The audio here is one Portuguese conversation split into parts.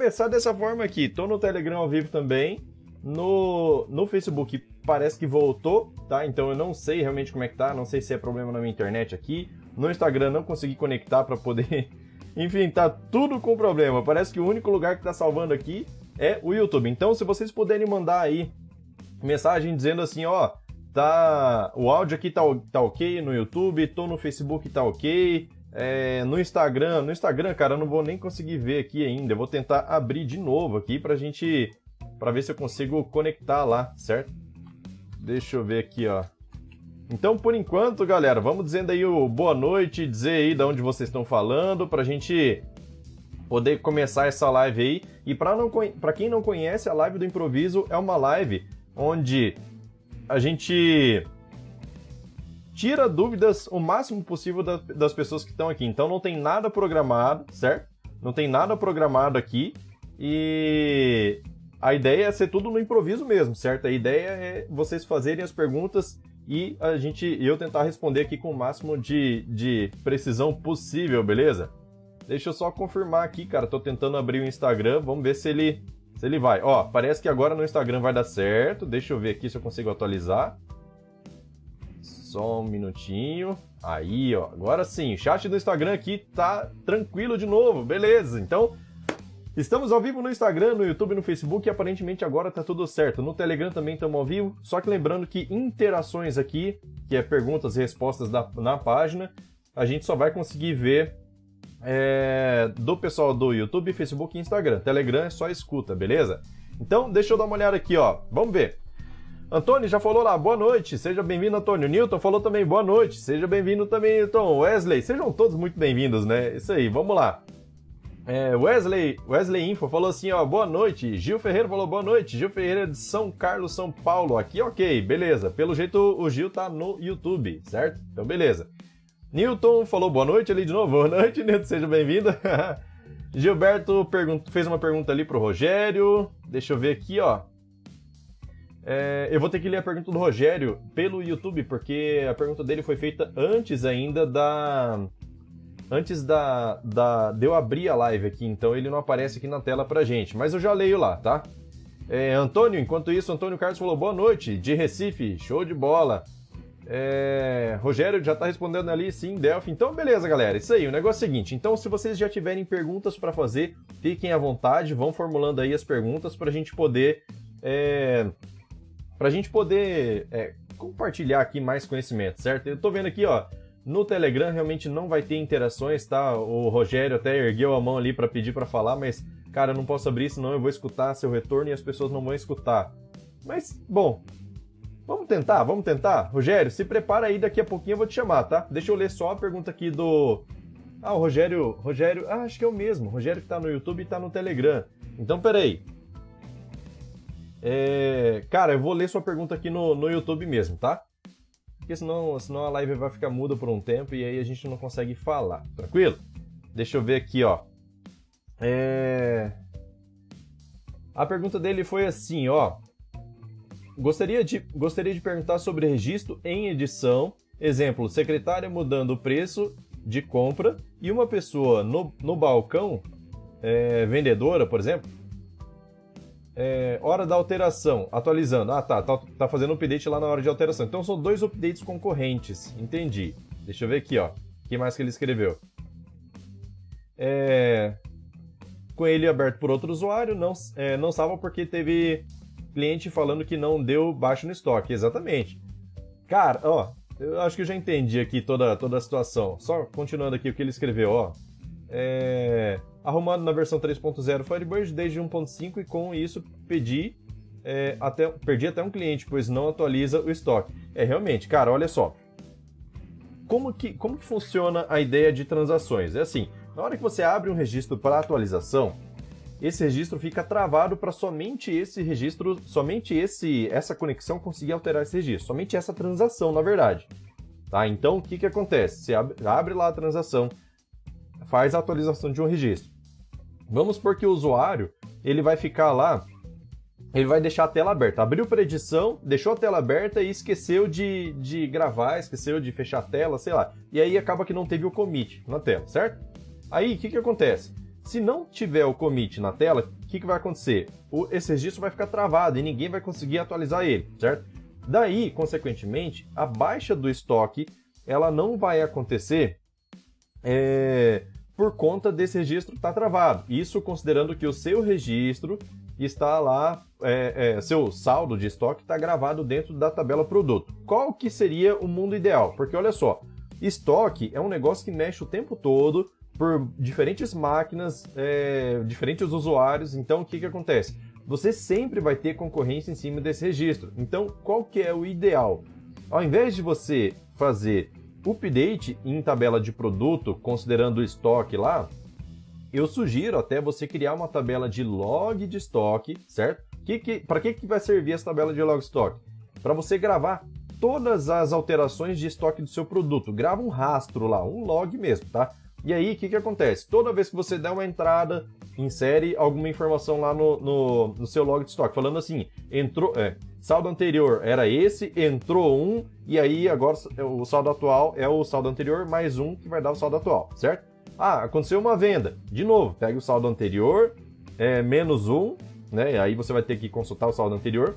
começar dessa forma aqui. Tô no Telegram ao vivo também. No, no Facebook parece que voltou, tá? Então eu não sei realmente como é que tá, não sei se é problema na minha internet aqui. No Instagram não consegui conectar para poder. Enfim, tá tudo com problema. Parece que o único lugar que tá salvando aqui é o YouTube. Então, se vocês puderem mandar aí mensagem dizendo assim, ó, tá, o áudio aqui tá, tá ok no YouTube, tô no Facebook tá ok, é, no Instagram, no Instagram, cara, eu não vou nem conseguir ver aqui ainda. Eu vou tentar abrir de novo aqui pra gente, pra ver se eu consigo conectar lá, certo? Deixa eu ver aqui, ó. Então, por enquanto, galera, vamos dizendo aí o boa noite, dizer aí de onde vocês estão falando, pra gente poder começar essa live aí. E para não para quem não conhece, a live do improviso é uma live onde a gente tira dúvidas o máximo possível das, das pessoas que estão aqui. Então não tem nada programado, certo? Não tem nada programado aqui. E a ideia é ser tudo no improviso mesmo, certo? A ideia é vocês fazerem as perguntas e a gente eu tentar responder aqui com o máximo de, de precisão possível, beleza? Deixa eu só confirmar aqui, cara. Tô tentando abrir o Instagram. Vamos ver se ele, se ele vai. Ó, parece que agora no Instagram vai dar certo. Deixa eu ver aqui se eu consigo atualizar. Só um minutinho. Aí, ó. Agora sim, o chat do Instagram aqui tá tranquilo de novo. Beleza. Então, estamos ao vivo no Instagram, no YouTube, no Facebook e aparentemente agora tá tudo certo. No Telegram também estamos ao vivo. Só que lembrando que interações aqui, que é perguntas e respostas da, na página, a gente só vai conseguir ver é, do pessoal do YouTube, Facebook e Instagram. Telegram é só escuta, beleza? Então, deixa eu dar uma olhada aqui, ó. Vamos ver. Antônio já falou lá, boa noite, seja bem-vindo, Antônio. Newton falou também, boa noite, seja bem-vindo também, Newton. Wesley, sejam todos muito bem-vindos, né? Isso aí, vamos lá. É, Wesley, Wesley Info falou assim, ó, boa noite. Gil Ferreira falou boa noite. Gil Ferreira de São Carlos, São Paulo. Aqui, ok, beleza. Pelo jeito, o Gil tá no YouTube, certo? Então, beleza. Newton falou boa noite ali de novo. Boa noite, Newton, seja bem-vindo. Gilberto fez uma pergunta ali pro Rogério. Deixa eu ver aqui, ó. É, eu vou ter que ler a pergunta do Rogério pelo YouTube, porque a pergunta dele foi feita antes ainda da. Antes da, da, de eu abrir a live aqui, então ele não aparece aqui na tela pra gente. Mas eu já leio lá, tá? É, Antônio, enquanto isso, Antônio Carlos falou boa noite, de Recife, show de bola. É... Rogério já está respondendo ali, sim, Delphi. Então, beleza, galera. Isso aí, o negócio é o seguinte. Então, se vocês já tiverem perguntas para fazer, fiquem à vontade, vão formulando aí as perguntas para a gente poder. É... Para a gente poder é, compartilhar aqui mais conhecimento, certo? Eu estou vendo aqui, ó. No Telegram realmente não vai ter interações, tá? O Rogério até ergueu a mão ali para pedir para falar, mas, cara, eu não posso abrir, senão eu vou escutar seu retorno e as pessoas não vão escutar. Mas, bom, Vamos tentar, vamos tentar? Rogério, se prepara aí, daqui a pouquinho eu vou te chamar, tá? Deixa eu ler só a pergunta aqui do. Ah, o Rogério. Rogério. Ah, acho que é o mesmo. Rogério que tá no YouTube e tá no Telegram. Então, peraí. É... Cara, eu vou ler sua pergunta aqui no, no YouTube mesmo, tá? Porque senão, senão a live vai ficar muda por um tempo e aí a gente não consegue falar. Tranquilo? Deixa eu ver aqui, ó. É... A pergunta dele foi assim, ó. Gostaria de, gostaria de perguntar sobre registro em edição. Exemplo, secretária mudando o preço de compra e uma pessoa no, no balcão, é, vendedora, por exemplo, é, hora da alteração, atualizando. Ah, tá, tá, tá fazendo update lá na hora de alteração. Então são dois updates concorrentes. Entendi. Deixa eu ver aqui, ó. O que mais que ele escreveu? É, com ele aberto por outro usuário, não, é, não salva porque teve cliente falando que não deu baixo no estoque. Exatamente. Cara, ó, eu acho que eu já entendi aqui toda, toda a situação. Só continuando aqui o que ele escreveu, ó. É, arrumado na versão 3.0 Firebird desde 1.5 e com isso pedi é, até, perdi até um cliente, pois não atualiza o estoque. É realmente, cara, olha só. Como que, como que funciona a ideia de transações? É assim, na hora que você abre um registro para atualização, esse registro fica travado para somente esse registro, somente esse essa conexão conseguir alterar esse registro, somente essa transação, na verdade. Tá? Então, o que, que acontece? Você abre lá a transação, faz a atualização de um registro. Vamos supor que o usuário ele vai ficar lá, ele vai deixar a tela aberta. Abriu para edição, deixou a tela aberta e esqueceu de, de gravar, esqueceu de fechar a tela, sei lá. E aí acaba que não teve o commit na tela, certo? Aí, o que, que acontece? Se não tiver o commit na tela, o que, que vai acontecer? O, esse registro vai ficar travado e ninguém vai conseguir atualizar ele, certo? Daí, consequentemente, a baixa do estoque ela não vai acontecer é, por conta desse registro estar tá travado. Isso considerando que o seu registro está lá, é, é, seu saldo de estoque está gravado dentro da tabela produto. Qual que seria o mundo ideal? Porque olha só, estoque é um negócio que mexe o tempo todo por diferentes máquinas, é, diferentes usuários. Então, o que, que acontece? Você sempre vai ter concorrência em cima desse registro. Então, qual que é o ideal? Ao invés de você fazer update em tabela de produto, considerando o estoque lá, eu sugiro até você criar uma tabela de log de estoque, certo? Que, que, Para que, que vai servir essa tabela de log de estoque? Para você gravar todas as alterações de estoque do seu produto. Grava um rastro lá, um log mesmo, tá? E aí, o que, que acontece? Toda vez que você der uma entrada, insere alguma informação lá no, no, no seu log de estoque, falando assim, entrou, é, saldo anterior era esse, entrou um, e aí agora o saldo atual é o saldo anterior mais um que vai dar o saldo atual, certo? Ah, aconteceu uma venda. De novo, pega o saldo anterior, é, menos um, né? Aí você vai ter que consultar o saldo anterior,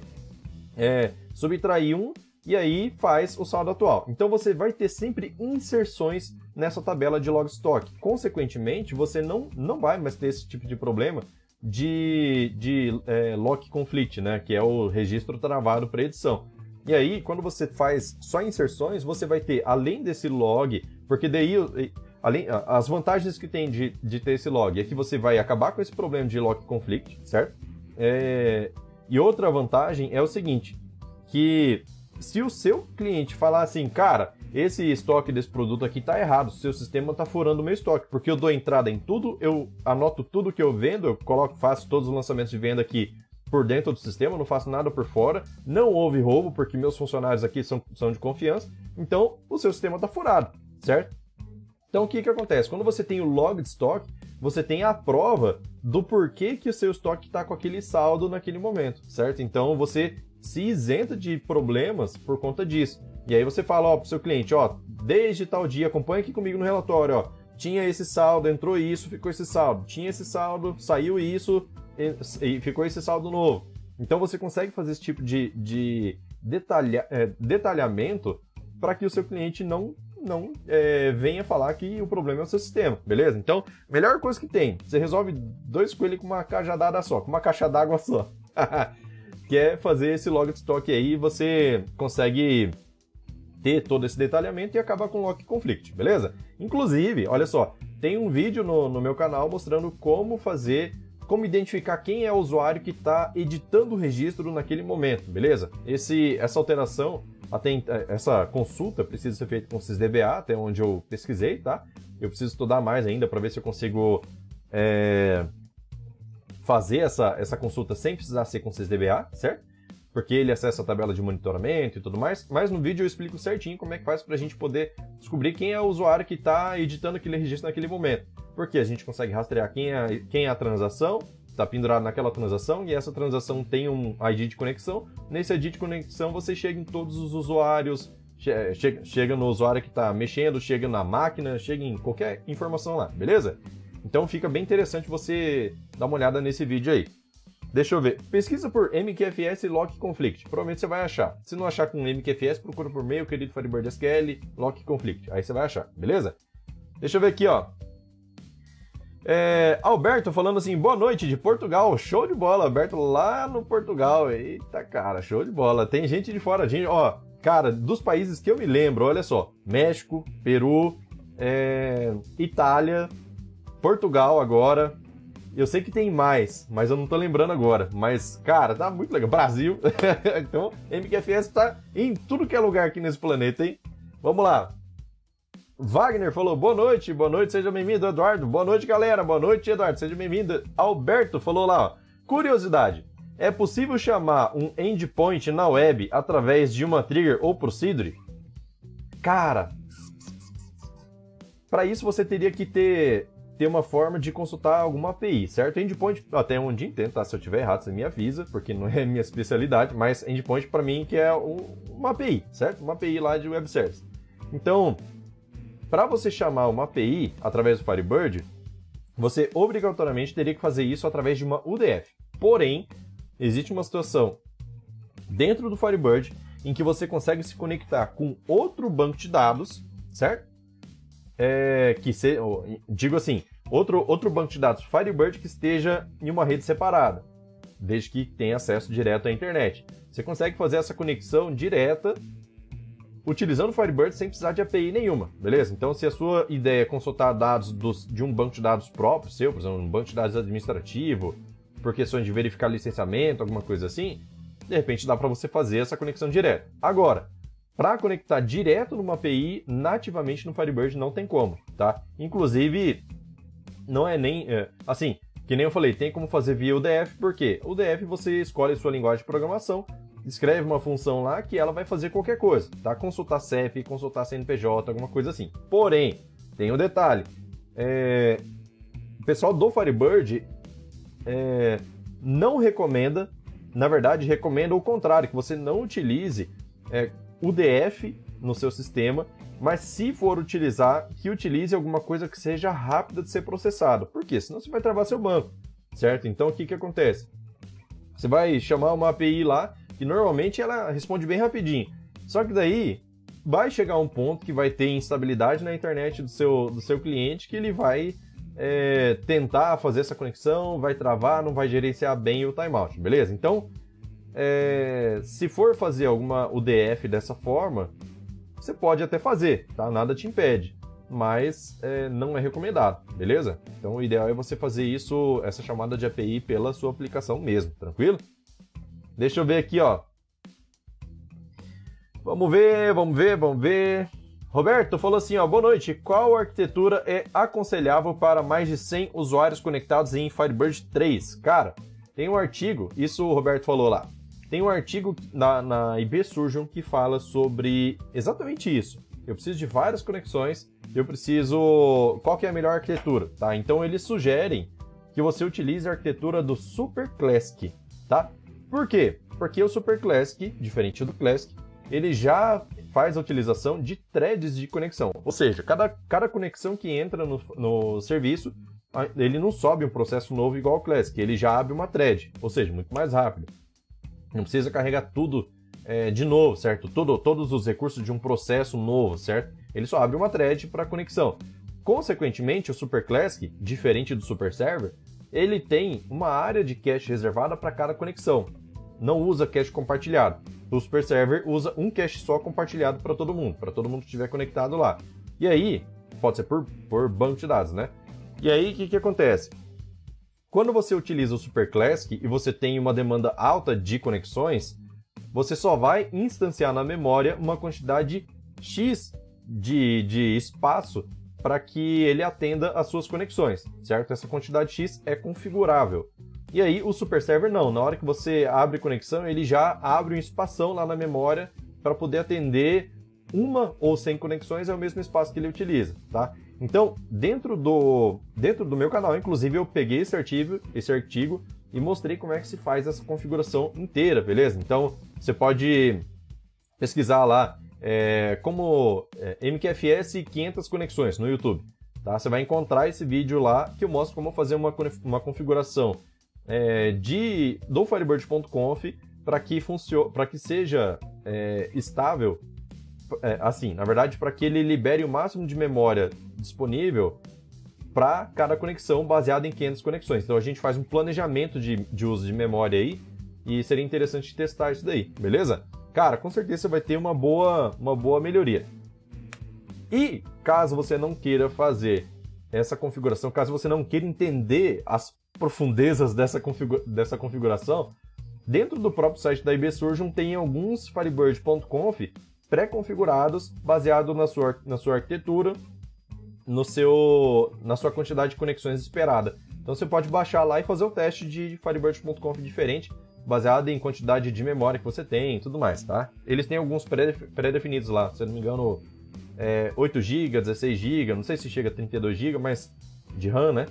é, subtrair um, e aí faz o saldo atual. Então você vai ter sempre inserções nessa tabela de log stock. Consequentemente, você não, não vai mais ter esse tipo de problema de, de é, lock conflict, né? Que é o registro travado para edição. E aí, quando você faz só inserções, você vai ter, além desse log, porque daí além, as vantagens que tem de, de ter esse log é que você vai acabar com esse problema de lock conflict, certo? É, e outra vantagem é o seguinte, que se o seu cliente falar assim, cara, esse estoque desse produto aqui tá errado, seu sistema tá furando o meu estoque, porque eu dou entrada em tudo, eu anoto tudo que eu vendo, eu coloco, faço todos os lançamentos de venda aqui por dentro do sistema, não faço nada por fora, não houve roubo, porque meus funcionários aqui são, são de confiança, então o seu sistema tá furado, certo? Então o que que acontece? Quando você tem o log de estoque, você tem a prova do porquê que o seu estoque está com aquele saldo naquele momento, certo? Então você se isenta de problemas por conta disso. E aí você fala, ó, pro seu cliente, ó, desde tal dia, acompanha aqui comigo no relatório, ó, tinha esse saldo, entrou isso, ficou esse saldo, tinha esse saldo, saiu isso e ficou esse saldo novo. Então você consegue fazer esse tipo de, de detalha, é, detalhamento para que o seu cliente não, não é, venha falar que o problema é o seu sistema, beleza? Então, melhor coisa que tem, você resolve dois coelhos com uma cajadada só, com uma caixa d'água só. que é fazer esse log de estoque aí, você consegue ter todo esse detalhamento e acabar com o lock conflict, beleza? Inclusive, olha só, tem um vídeo no, no meu canal mostrando como fazer, como identificar quem é o usuário que está editando o registro naquele momento, beleza? Esse, essa alteração, essa consulta precisa ser feita com o SysDBA, até onde eu pesquisei, tá? Eu preciso estudar mais ainda para ver se eu consigo é, fazer essa, essa consulta sem precisar ser com o SysDBA, certo? Porque ele acessa a tabela de monitoramento e tudo mais, mas no vídeo eu explico certinho como é que faz para a gente poder descobrir quem é o usuário que está editando aquele registro naquele momento. Porque a gente consegue rastrear quem é, quem é a transação, está pendurado naquela transação, e essa transação tem um ID de conexão. Nesse ID de conexão você chega em todos os usuários, chega, chega no usuário que está mexendo, chega na máquina, chega em qualquer informação lá, beleza? Então fica bem interessante você dar uma olhada nesse vídeo aí. Deixa eu ver. Pesquisa por MQFS Lock Conflict. Provavelmente você vai achar. Se não achar com MQFS, procura por meio, querido Firebird SQL, Lock Conflict. Aí você vai achar, beleza? Deixa eu ver aqui, ó. É, Alberto falando assim, boa noite de Portugal, show de bola, Alberto lá no Portugal, eita cara, show de bola, tem gente de fora, gente, ó, cara, dos países que eu me lembro, olha só, México, Peru, é, Itália, Portugal agora, eu sei que tem mais, mas eu não tô lembrando agora. Mas, cara, tá muito legal. Brasil. então, MQFS tá em tudo que é lugar aqui nesse planeta, hein? Vamos lá. Wagner falou boa noite, boa noite, seja bem-vindo, Eduardo. Boa noite, galera. Boa noite, Eduardo. Seja bem-vindo. Alberto falou lá, ó. Curiosidade. É possível chamar um endpoint na web através de uma trigger ou procedure? Cara, para isso você teria que ter ter uma forma de consultar alguma API, certo? Endpoint, até onde entendo, tá? Se eu tiver errado, você me avisa, porque não é minha especialidade, mas endpoint para mim que é uma API, certo? Uma API lá de web service. Então, para você chamar uma API através do Firebird, você obrigatoriamente teria que fazer isso através de uma UDF. Porém, existe uma situação dentro do Firebird em que você consegue se conectar com outro banco de dados, certo? É, que se, digo assim, outro, outro banco de dados Firebird que esteja em uma rede separada, desde que tenha acesso direto à internet. Você consegue fazer essa conexão direta utilizando o Firebird sem precisar de API nenhuma, beleza? Então, se a sua ideia é consultar dados dos, de um banco de dados próprio seu, por exemplo, um banco de dados administrativo, por questões de verificar licenciamento, alguma coisa assim, de repente dá para você fazer essa conexão direta. Agora, para conectar direto numa API, nativamente no Firebird não tem como, tá? Inclusive, não é nem. É, assim, que nem eu falei, tem como fazer via UDF, porque UDF você escolhe sua linguagem de programação, escreve uma função lá que ela vai fazer qualquer coisa, tá? Consultar CEP, consultar CNPJ, alguma coisa assim. Porém, tem um detalhe. É... O pessoal do Firebird é... não recomenda, na verdade, recomenda o contrário, que você não utilize é, UDF no seu sistema, mas se for utilizar, que utilize alguma coisa que seja rápida de ser processada. Por quê? Senão você vai travar seu banco, certo? Então o que, que acontece? Você vai chamar uma API lá que normalmente ela responde bem rapidinho. Só que daí vai chegar um ponto que vai ter instabilidade na internet do seu, do seu cliente que ele vai é, tentar fazer essa conexão, vai travar, não vai gerenciar bem o timeout, beleza? Então, é, se for fazer alguma UDF dessa forma, você pode até fazer, tá? Nada te impede, mas é, não é recomendado, beleza? Então, o ideal é você fazer isso, essa chamada de API pela sua aplicação mesmo, tranquilo? Deixa eu ver aqui, ó. Vamos ver, vamos ver, vamos ver. Roberto falou assim, ó, boa noite. Qual arquitetura é aconselhável para mais de 100 usuários conectados em Firebird 3? Cara, tem um artigo, isso o Roberto falou lá. Tem um artigo na, na IB Surgeon que fala sobre exatamente isso. Eu preciso de várias conexões, eu preciso... Qual que é a melhor arquitetura, tá? Então eles sugerem que você utilize a arquitetura do Super Classic, tá? Por quê? Porque o Super Classic, diferente do Classic, ele já faz a utilização de threads de conexão. Ou seja, cada, cada conexão que entra no, no serviço, ele não sobe um processo novo igual ao Classic, ele já abre uma thread, ou seja, muito mais rápido. Não precisa carregar tudo é, de novo, certo? Todo, todos os recursos de um processo novo, certo? Ele só abre uma thread para conexão. Consequentemente, o Super Classic, diferente do Super Server, ele tem uma área de cache reservada para cada conexão não usa cache compartilhado. O Super Server usa um cache só compartilhado para todo mundo, para todo mundo que estiver conectado lá. E aí, pode ser por, por banco de dados, né? E aí, o que, que acontece? Quando você utiliza o Super Classic e você tem uma demanda alta de conexões, você só vai instanciar na memória uma quantidade X de, de espaço para que ele atenda às suas conexões, certo? Essa quantidade X é configurável. E aí o Super Server não, na hora que você abre conexão, ele já abre um espação lá na memória para poder atender uma ou 100 conexões é o mesmo espaço que ele utiliza, tá? Então, dentro do, dentro do meu canal, inclusive, eu peguei esse artigo, esse artigo e mostrei como é que se faz essa configuração inteira, beleza? Então, você pode pesquisar lá é, como é, MQFS 500 conexões no YouTube, tá? Você vai encontrar esse vídeo lá que eu mostro como fazer uma, uma configuração é, de, do Firebird.conf para que funcione, para que seja é, estável, é, assim, na verdade, para que ele libere o máximo de memória disponível para cada conexão baseada em 500 conexões. Então a gente faz um planejamento de, de uso de memória aí e seria interessante testar isso daí, beleza? Cara, com certeza vai ter uma boa, uma boa melhoria. E caso você não queira fazer essa configuração, caso você não queira entender as profundezas dessa, configura dessa configuração, dentro do próprio site da IB tem alguns Firebird.conf pré-configurados, baseado na sua, na sua arquitetura, no seu, na sua quantidade de conexões esperada. Então você pode baixar lá e fazer o teste de Firebird.conf diferente, baseado em quantidade de memória que você tem e tudo mais, tá? Eles têm alguns pré-definidos lá, se eu não me engano, é, 8 GB, 16 GB, não sei se chega a 32 GB, mas de RAM, né?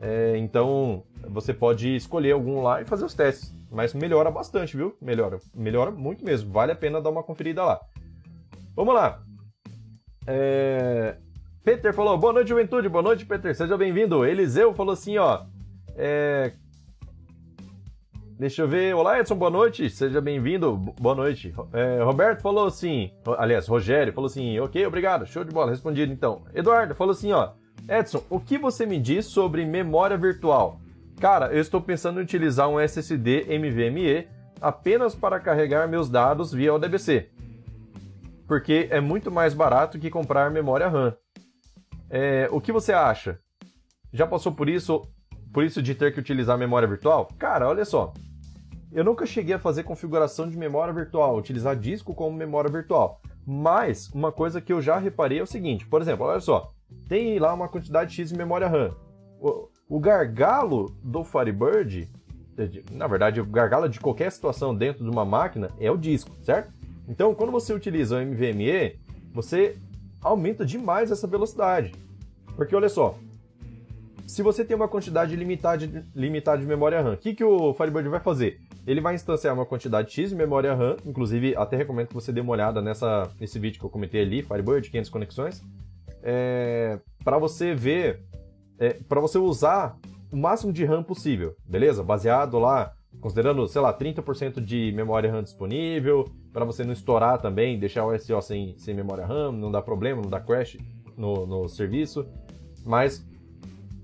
É, então você pode escolher algum lá e fazer os testes. Mas melhora bastante, viu? Melhora. Melhora muito mesmo. Vale a pena dar uma conferida lá. Vamos lá. É... Peter falou, boa noite, juventude, boa noite, Peter, seja bem-vindo. Eliseu falou assim, ó, é... Deixa eu ver. Olá, Edson, boa noite. Seja bem-vindo. Boa noite. É, Roberto falou assim. Aliás, Rogério falou assim. Ok, obrigado. Show de bola. Respondido então. Eduardo falou assim: ó. Edson, o que você me diz sobre memória virtual? Cara, eu estou pensando em utilizar um SSD NVMe apenas para carregar meus dados via ODBC. Porque é muito mais barato que comprar memória RAM. É, o que você acha? Já passou por isso, por isso de ter que utilizar memória virtual? Cara, olha só. Eu nunca cheguei a fazer configuração de memória virtual, utilizar disco como memória virtual. Mas uma coisa que eu já reparei é o seguinte, por exemplo, olha só, tem lá uma quantidade X de memória RAM. O, o gargalo do Firebird, na verdade, o gargalo de qualquer situação dentro de uma máquina é o disco, certo? Então, quando você utiliza o NVMe, você aumenta demais essa velocidade. Porque olha só, se você tem uma quantidade limitada de, limitada de memória RAM, o que, que o Firebird vai fazer? Ele vai instanciar uma quantidade X de memória RAM, inclusive até recomendo que você dê uma olhada nessa, nesse vídeo que eu comentei ali, Firebird, 500 conexões, é, para você ver, é, para você usar o máximo de RAM possível, beleza? Baseado lá, considerando, sei lá, 30% de memória RAM disponível, para você não estourar também, deixar o SO sem, sem memória RAM, não dá problema, não dá crash no, no serviço, mas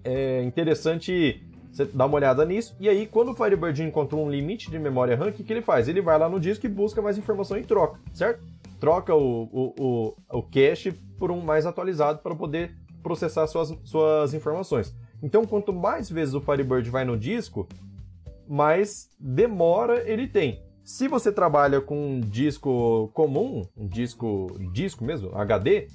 é interessante você dá uma olhada nisso, e aí quando o Firebird encontrou um limite de memória RAM, o que, que ele faz? Ele vai lá no disco e busca mais informação e troca, certo? Troca o, o, o, o cache por um mais atualizado para poder processar suas, suas informações. Então, quanto mais vezes o Firebird vai no disco, mais demora ele tem. Se você trabalha com um disco comum, um disco disco mesmo, HD,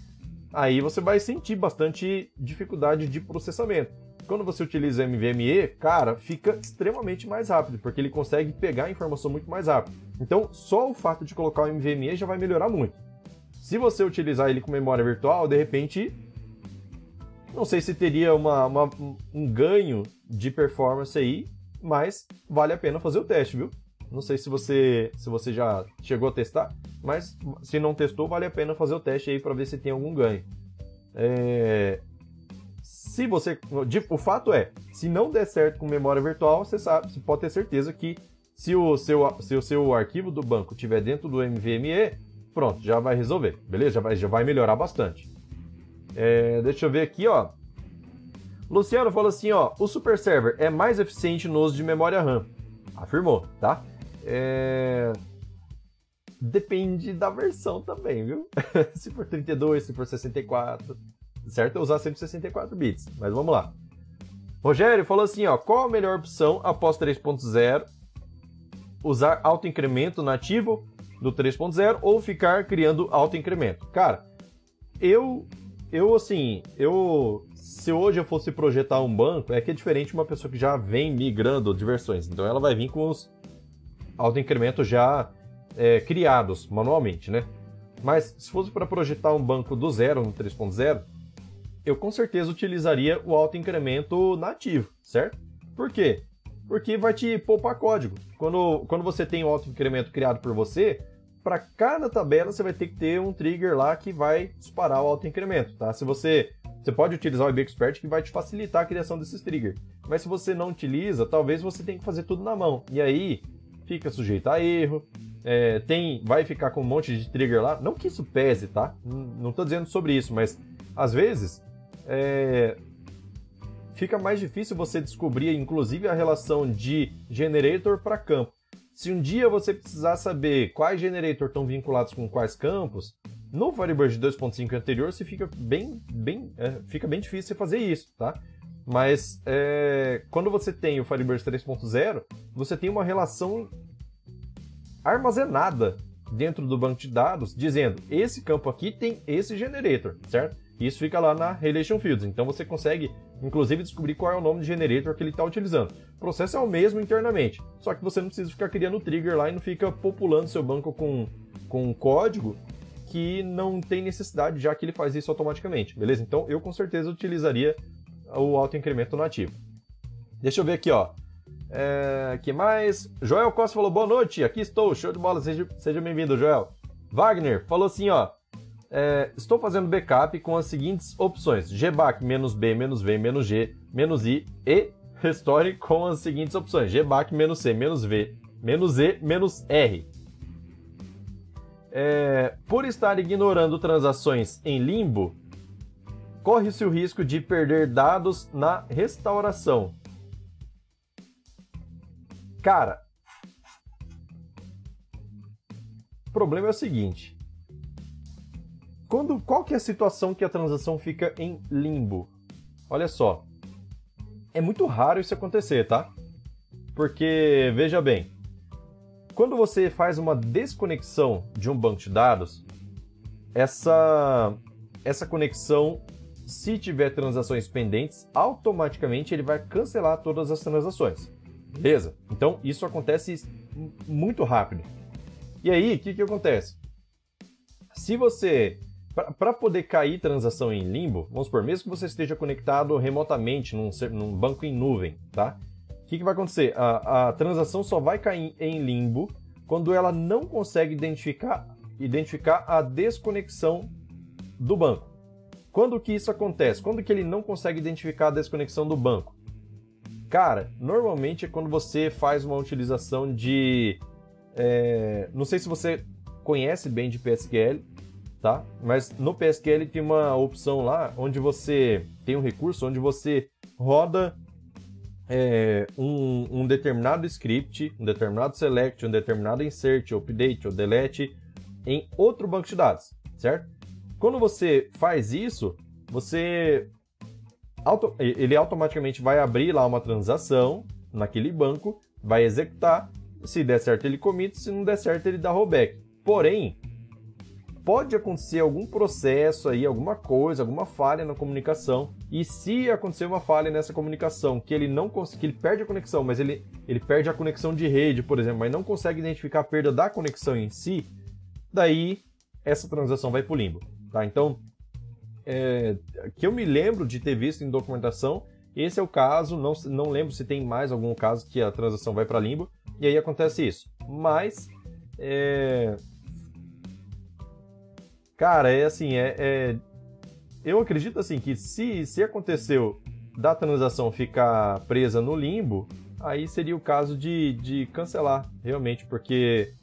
aí você vai sentir bastante dificuldade de processamento. Quando você utiliza MVMe, cara, fica extremamente mais rápido, porque ele consegue pegar a informação muito mais rápido. Então, só o fato de colocar o MVMe já vai melhorar muito. Se você utilizar ele com memória virtual, de repente, não sei se teria uma, uma, um ganho de performance aí, mas vale a pena fazer o teste, viu? Não sei se você, se você já chegou a testar, mas se não testou, vale a pena fazer o teste aí para ver se tem algum ganho. É, se você. O fato é, se não der certo com memória virtual, você sabe, você pode ter certeza que se o seu, se o seu arquivo do banco estiver dentro do MVMe, pronto, já vai resolver, beleza? Já vai, já vai melhorar bastante. É, deixa eu ver aqui, ó. Luciano falou assim, ó, o Super Server é mais eficiente no uso de memória RAM. Afirmou, tá? É... Depende da versão também, viu? se for 32, se for 64 certo é usar 164 bits, mas vamos lá. Rogério falou assim, ó, qual a melhor opção após 3.0? Usar autoincremento nativo do 3.0 ou ficar criando autoincremento? Cara, eu eu assim, eu se hoje eu fosse projetar um banco, é que é diferente de uma pessoa que já vem migrando de versões. Então ela vai vir com os autoincrementos já é, criados manualmente, né? Mas se fosse para projetar um banco do zero no 3.0, eu com certeza utilizaria o autoincremento nativo, certo? Por quê? Porque vai te poupar código. Quando, quando você tem o autoincremento criado por você, para cada tabela você vai ter que ter um trigger lá que vai disparar o autoincremento, tá? Se você você pode utilizar o IB Expert que vai te facilitar a criação desses triggers. Mas se você não utiliza, talvez você tenha que fazer tudo na mão. E aí fica sujeito a erro. É, tem, vai ficar com um monte de trigger lá. Não que isso pese, tá? Não estou dizendo sobre isso, mas às vezes é, fica mais difícil você descobrir, inclusive, a relação de generator para campo. Se um dia você precisar saber quais generators estão vinculados com quais campos, no Firebird 2.5 anterior você fica bem, bem, é, fica bem difícil você fazer isso, tá? Mas é, quando você tem o Firebird 3.0, você tem uma relação armazenada dentro do banco de dados, dizendo esse campo aqui tem esse generator, certo? Isso fica lá na Relation Fields. Então você consegue, inclusive, descobrir qual é o nome de generator que ele está utilizando. O processo é o mesmo internamente, só que você não precisa ficar criando trigger lá e não fica populando seu banco com, com um código que não tem necessidade, já que ele faz isso automaticamente, beleza? Então eu com certeza utilizaria o autoincremento nativo. Deixa eu ver aqui, ó. É, que mais? Joel Costa falou boa noite, aqui estou, show de bola, seja, seja bem-vindo, Joel. Wagner falou assim, ó. É, estou fazendo backup com as seguintes opções: menos b v g i e restore com as seguintes opções: menos c v e menos r. É, por estar ignorando transações em limbo, corre-se o risco de perder dados na restauração. Cara, o problema é o seguinte. Quando, qual que é a situação que a transação fica em limbo? Olha só. É muito raro isso acontecer, tá? Porque, veja bem, quando você faz uma desconexão de um banco de dados, essa, essa conexão, se tiver transações pendentes, automaticamente ele vai cancelar todas as transações. Beleza? Então isso acontece muito rápido. E aí, o que, que acontece? Se você. Para poder cair transação em limbo, vamos supor, mesmo que você esteja conectado remotamente num, num banco em nuvem, tá? O que, que vai acontecer? A, a transação só vai cair em limbo quando ela não consegue identificar, identificar a desconexão do banco. Quando que isso acontece? Quando que ele não consegue identificar a desconexão do banco? Cara, normalmente é quando você faz uma utilização de. É, não sei se você conhece bem de PSQL, tá? Mas no PSQL tem uma opção lá onde você tem um recurso onde você roda é, um, um, determinado script, um determinado select, um determinado insert, update ou delete em outro banco de dados, certo? Quando você faz isso, você auto, ele automaticamente vai abrir lá uma transação naquele banco, vai executar, se der certo ele commit, se não der certo ele dá rollback. Porém, pode acontecer algum processo aí, alguma coisa, alguma falha na comunicação, e se acontecer uma falha nessa comunicação, que ele não consegue, ele perde a conexão, mas ele, ele perde a conexão de rede, por exemplo, mas não consegue identificar a perda da conexão em si, daí essa transação vai para o limbo, tá? Então, é, que eu me lembro de ter visto em documentação. Esse é o caso, não, não lembro se tem mais algum caso que a transação vai para limbo e aí acontece isso. Mas, é... cara, é assim, é, é, eu acredito assim que se, se aconteceu da transação ficar presa no limbo, aí seria o caso de, de cancelar, realmente, porque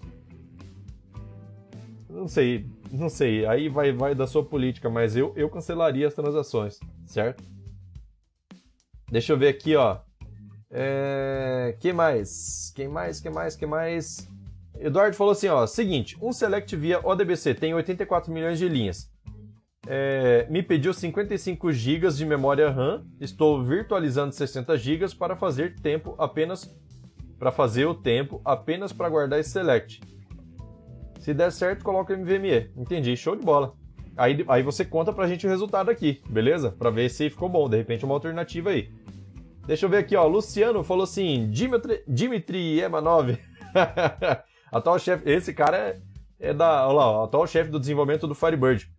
não sei, não sei, aí vai, vai da sua política, mas eu, eu cancelaria as transações, certo? Deixa eu ver aqui, ó. É... Que mais? Quem mais? Que mais? Que mais? Eduardo falou assim, ó, seguinte, um select via ODBC tem 84 milhões de linhas. É, me pediu 55 GB de memória RAM. Estou virtualizando 60 GB para fazer tempo apenas para fazer o tempo apenas para guardar esse select. Se der certo, coloca MVME. Entendi, show de bola. Aí, aí você conta pra gente o resultado aqui, beleza? Pra ver se ficou bom, de repente uma alternativa aí. Deixa eu ver aqui, ó. Luciano falou assim: Dimitri, Dimitri Emanov. atual chefe. Esse cara é, é da. Olha lá, atual chefe do desenvolvimento do Firebird.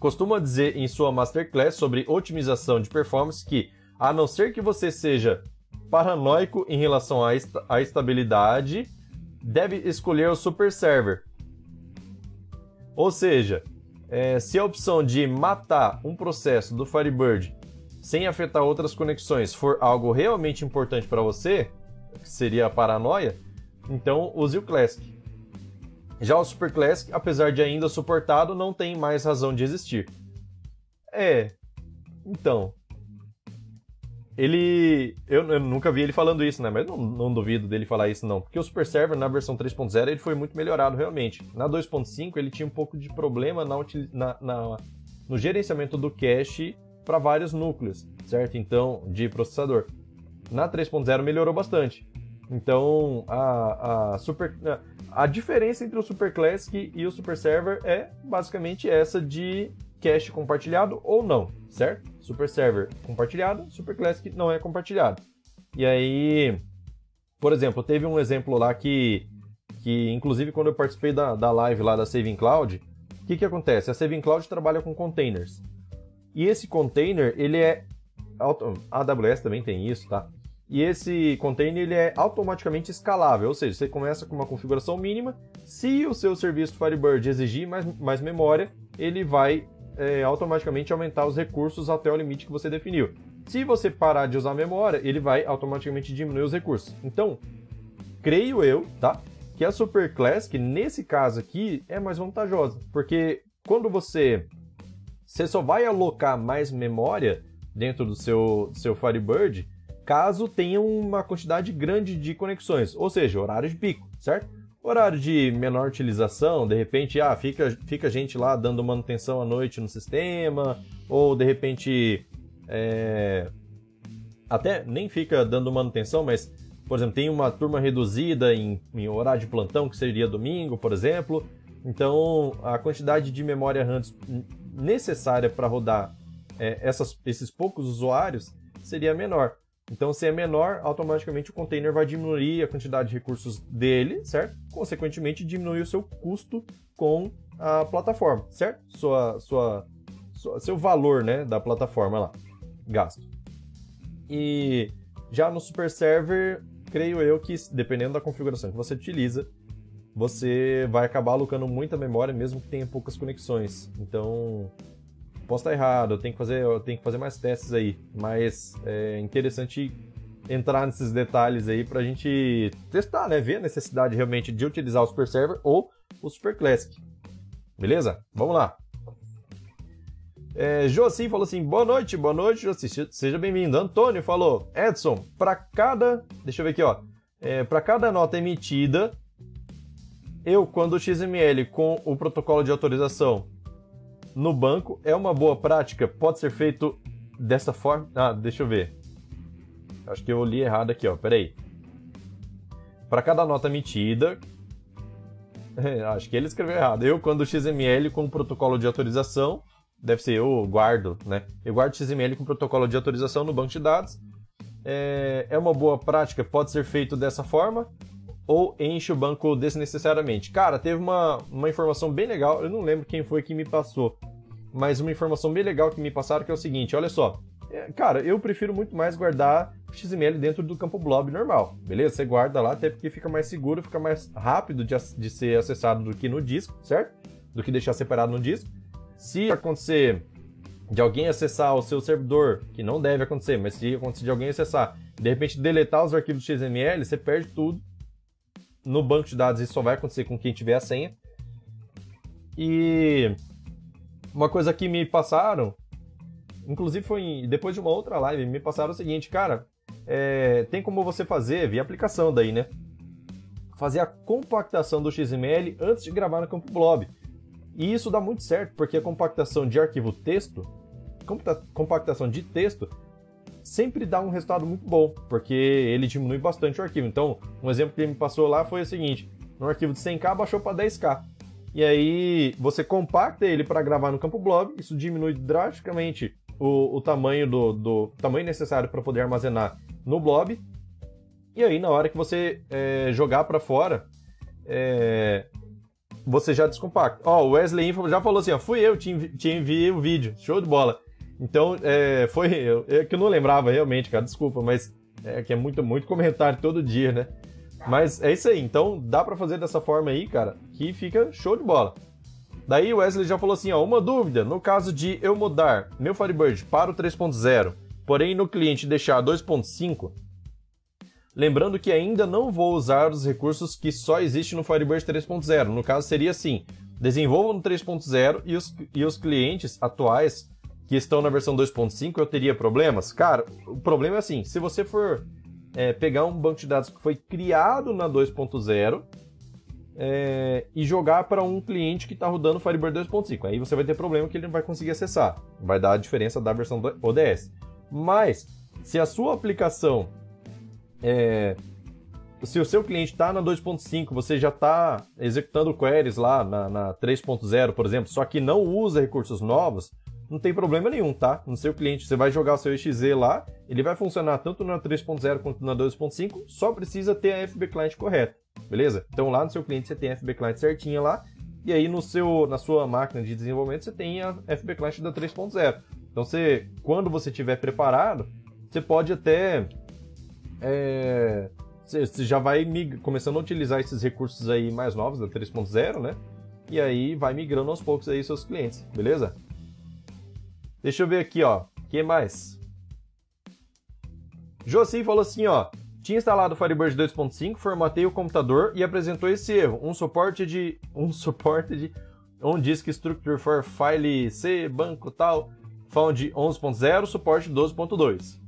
Costuma dizer em sua masterclass sobre otimização de performance que, a não ser que você seja paranoico em relação à, à estabilidade, deve escolher o super server. Ou seja, é, se a opção de matar um processo do Firebird sem afetar outras conexões for algo realmente importante para você, que seria a paranoia, então use o Classic. Já o Super Classic, apesar de ainda suportado, não tem mais razão de existir. É. Então, ele. Eu, eu, nunca vi ele falando isso, né? Mas não, não, duvido dele falar isso, não. Porque o Super Server na versão 3.0 ele foi muito melhorado, realmente. Na 2.5 ele tinha um pouco de problema na, na, na no gerenciamento do cache para vários núcleos, certo? Então, de processador. Na 3.0 melhorou bastante. Então, a, a, super, a diferença entre o Super Classic e o Super Server é basicamente essa de cache compartilhado ou não, certo? Super Server compartilhado, Super Classic não é compartilhado. E aí, por exemplo, teve um exemplo lá que, que inclusive quando eu participei da, da live lá da Saving Cloud, o que, que acontece? A Saving Cloud trabalha com containers. E esse container, ele é... A AWS também tem isso, tá? E esse container ele é automaticamente escalável, ou seja, você começa com uma configuração mínima. Se o seu serviço Firebird exigir mais, mais memória, ele vai é, automaticamente aumentar os recursos até o limite que você definiu. Se você parar de usar memória, ele vai automaticamente diminuir os recursos. Então, creio eu, tá? Que a Super Classic, nesse caso aqui, é mais vantajosa. Porque quando você, você só vai alocar mais memória dentro do seu, seu Firebird caso tenha uma quantidade grande de conexões, ou seja, horário de pico, certo? Horário de menor utilização, de repente, ah, fica, fica gente lá dando manutenção à noite no sistema, ou de repente é, até nem fica dando manutenção, mas, por exemplo, tem uma turma reduzida em, em horário de plantão, que seria domingo, por exemplo. Então, a quantidade de memória RAM necessária para rodar é, essas, esses poucos usuários seria menor. Então, se é menor, automaticamente o container vai diminuir a quantidade de recursos dele, certo? Consequentemente, diminui o seu custo com a plataforma, certo? Sua, sua, sua, seu valor né, da plataforma lá, gasto. E já no Super Server, creio eu que, dependendo da configuração que você utiliza, você vai acabar alocando muita memória, mesmo que tenha poucas conexões. Então, posso estar errado, eu tenho que fazer, eu tenho que fazer mais testes aí, mas é interessante entrar nesses detalhes aí para a gente testar, né? Ver a necessidade realmente de utilizar o Super Server ou o Super Classic. Beleza? Vamos lá. É, falou assim: boa noite, boa noite, Joacim, seja bem-vindo. Antônio falou: Edson, para cada. Deixa eu ver aqui, ó. É, para cada nota emitida, eu, quando o XML com o protocolo de autorização no banco é uma boa prática? Pode ser feito dessa forma? Ah, deixa eu ver. Acho que eu li errado aqui, ó. Peraí. Para cada nota emitida. acho que ele escreveu errado. Eu, quando o XML com o protocolo de autorização, deve ser eu guardo, né? Eu guardo XML com o protocolo de autorização no banco de dados. É, é uma boa prática? Pode ser feito dessa forma? Ou enche o banco desnecessariamente. Cara, teve uma, uma informação bem legal, eu não lembro quem foi que me passou, mas uma informação bem legal que me passaram que é o seguinte, olha só. É, cara, eu prefiro muito mais guardar XML dentro do campo blob normal, beleza? Você guarda lá até porque fica mais seguro, fica mais rápido de, de ser acessado do que no disco, certo? Do que deixar separado no disco. Se acontecer de alguém acessar o seu servidor, que não deve acontecer, mas se acontecer de alguém acessar, de repente deletar os arquivos XML, você perde tudo no banco de dados isso só vai acontecer com quem tiver a senha. E uma coisa que me passaram, inclusive foi em, depois de uma outra live, me passaram o seguinte, cara, é, tem como você fazer, via aplicação daí, né? Fazer a compactação do XML antes de gravar no campo blob. E isso dá muito certo, porque a compactação de arquivo texto, compactação de texto, sempre dá um resultado muito bom, porque ele diminui bastante o arquivo. Então, um exemplo que ele me passou lá foi o seguinte: no arquivo de 100k baixou para 10k. E aí você compacta ele para gravar no campo blob, isso diminui drasticamente o, o tamanho do, do tamanho necessário para poder armazenar no blob. E aí na hora que você é, jogar para fora, é, você já descompacta. Ó, oh, o Wesley Info já falou assim, ó, fui eu, te, envi te enviei o vídeo, show de bola. Então, é, foi. É que eu não lembrava realmente, cara, desculpa, mas é que é muito, muito comentário todo dia, né? Mas é isso aí, então dá para fazer dessa forma aí, cara, que fica show de bola. Daí o Wesley já falou assim, ó, uma dúvida, no caso de eu mudar meu Firebird para o 3.0, porém no cliente deixar 2.5, lembrando que ainda não vou usar os recursos que só existem no Firebird 3.0. No caso seria assim, desenvolva no 3.0 e os, e os clientes atuais que estão na versão 2.5, eu teria problemas? Cara, o problema é assim, se você for é, pegar um banco de dados que foi criado na 2.0 é, e jogar para um cliente que está rodando Firebird 2.5, aí você vai ter problema que ele não vai conseguir acessar. Vai dar a diferença da versão ODS. Mas, se a sua aplicação é, se o seu cliente está na 2.5, você já está executando queries lá na, na 3.0, por exemplo, só que não usa recursos novos, não tem problema nenhum, tá? No seu cliente, você vai jogar o seu exe lá, ele vai funcionar tanto na 3.0 quanto na 2.5, só precisa ter a FB Client correta, beleza? Então lá no seu cliente você tem a FB Client certinha lá, e aí no seu, na sua máquina de desenvolvimento você tem a FB Client da 3.0. Então você, quando você estiver preparado, você pode até é, você já vai começando a utilizar esses recursos aí mais novos da 3.0, né? e aí vai migrando aos poucos aí seus clientes, beleza? Deixa eu ver aqui, ó. que mais? Josi falou assim, ó. Tinha instalado o Firebird 2.5, formatei o computador e apresentou esse erro. Um suporte de. Um suporte de. On disk structure for file C, banco tal. Found 11.0, suporte 12.2.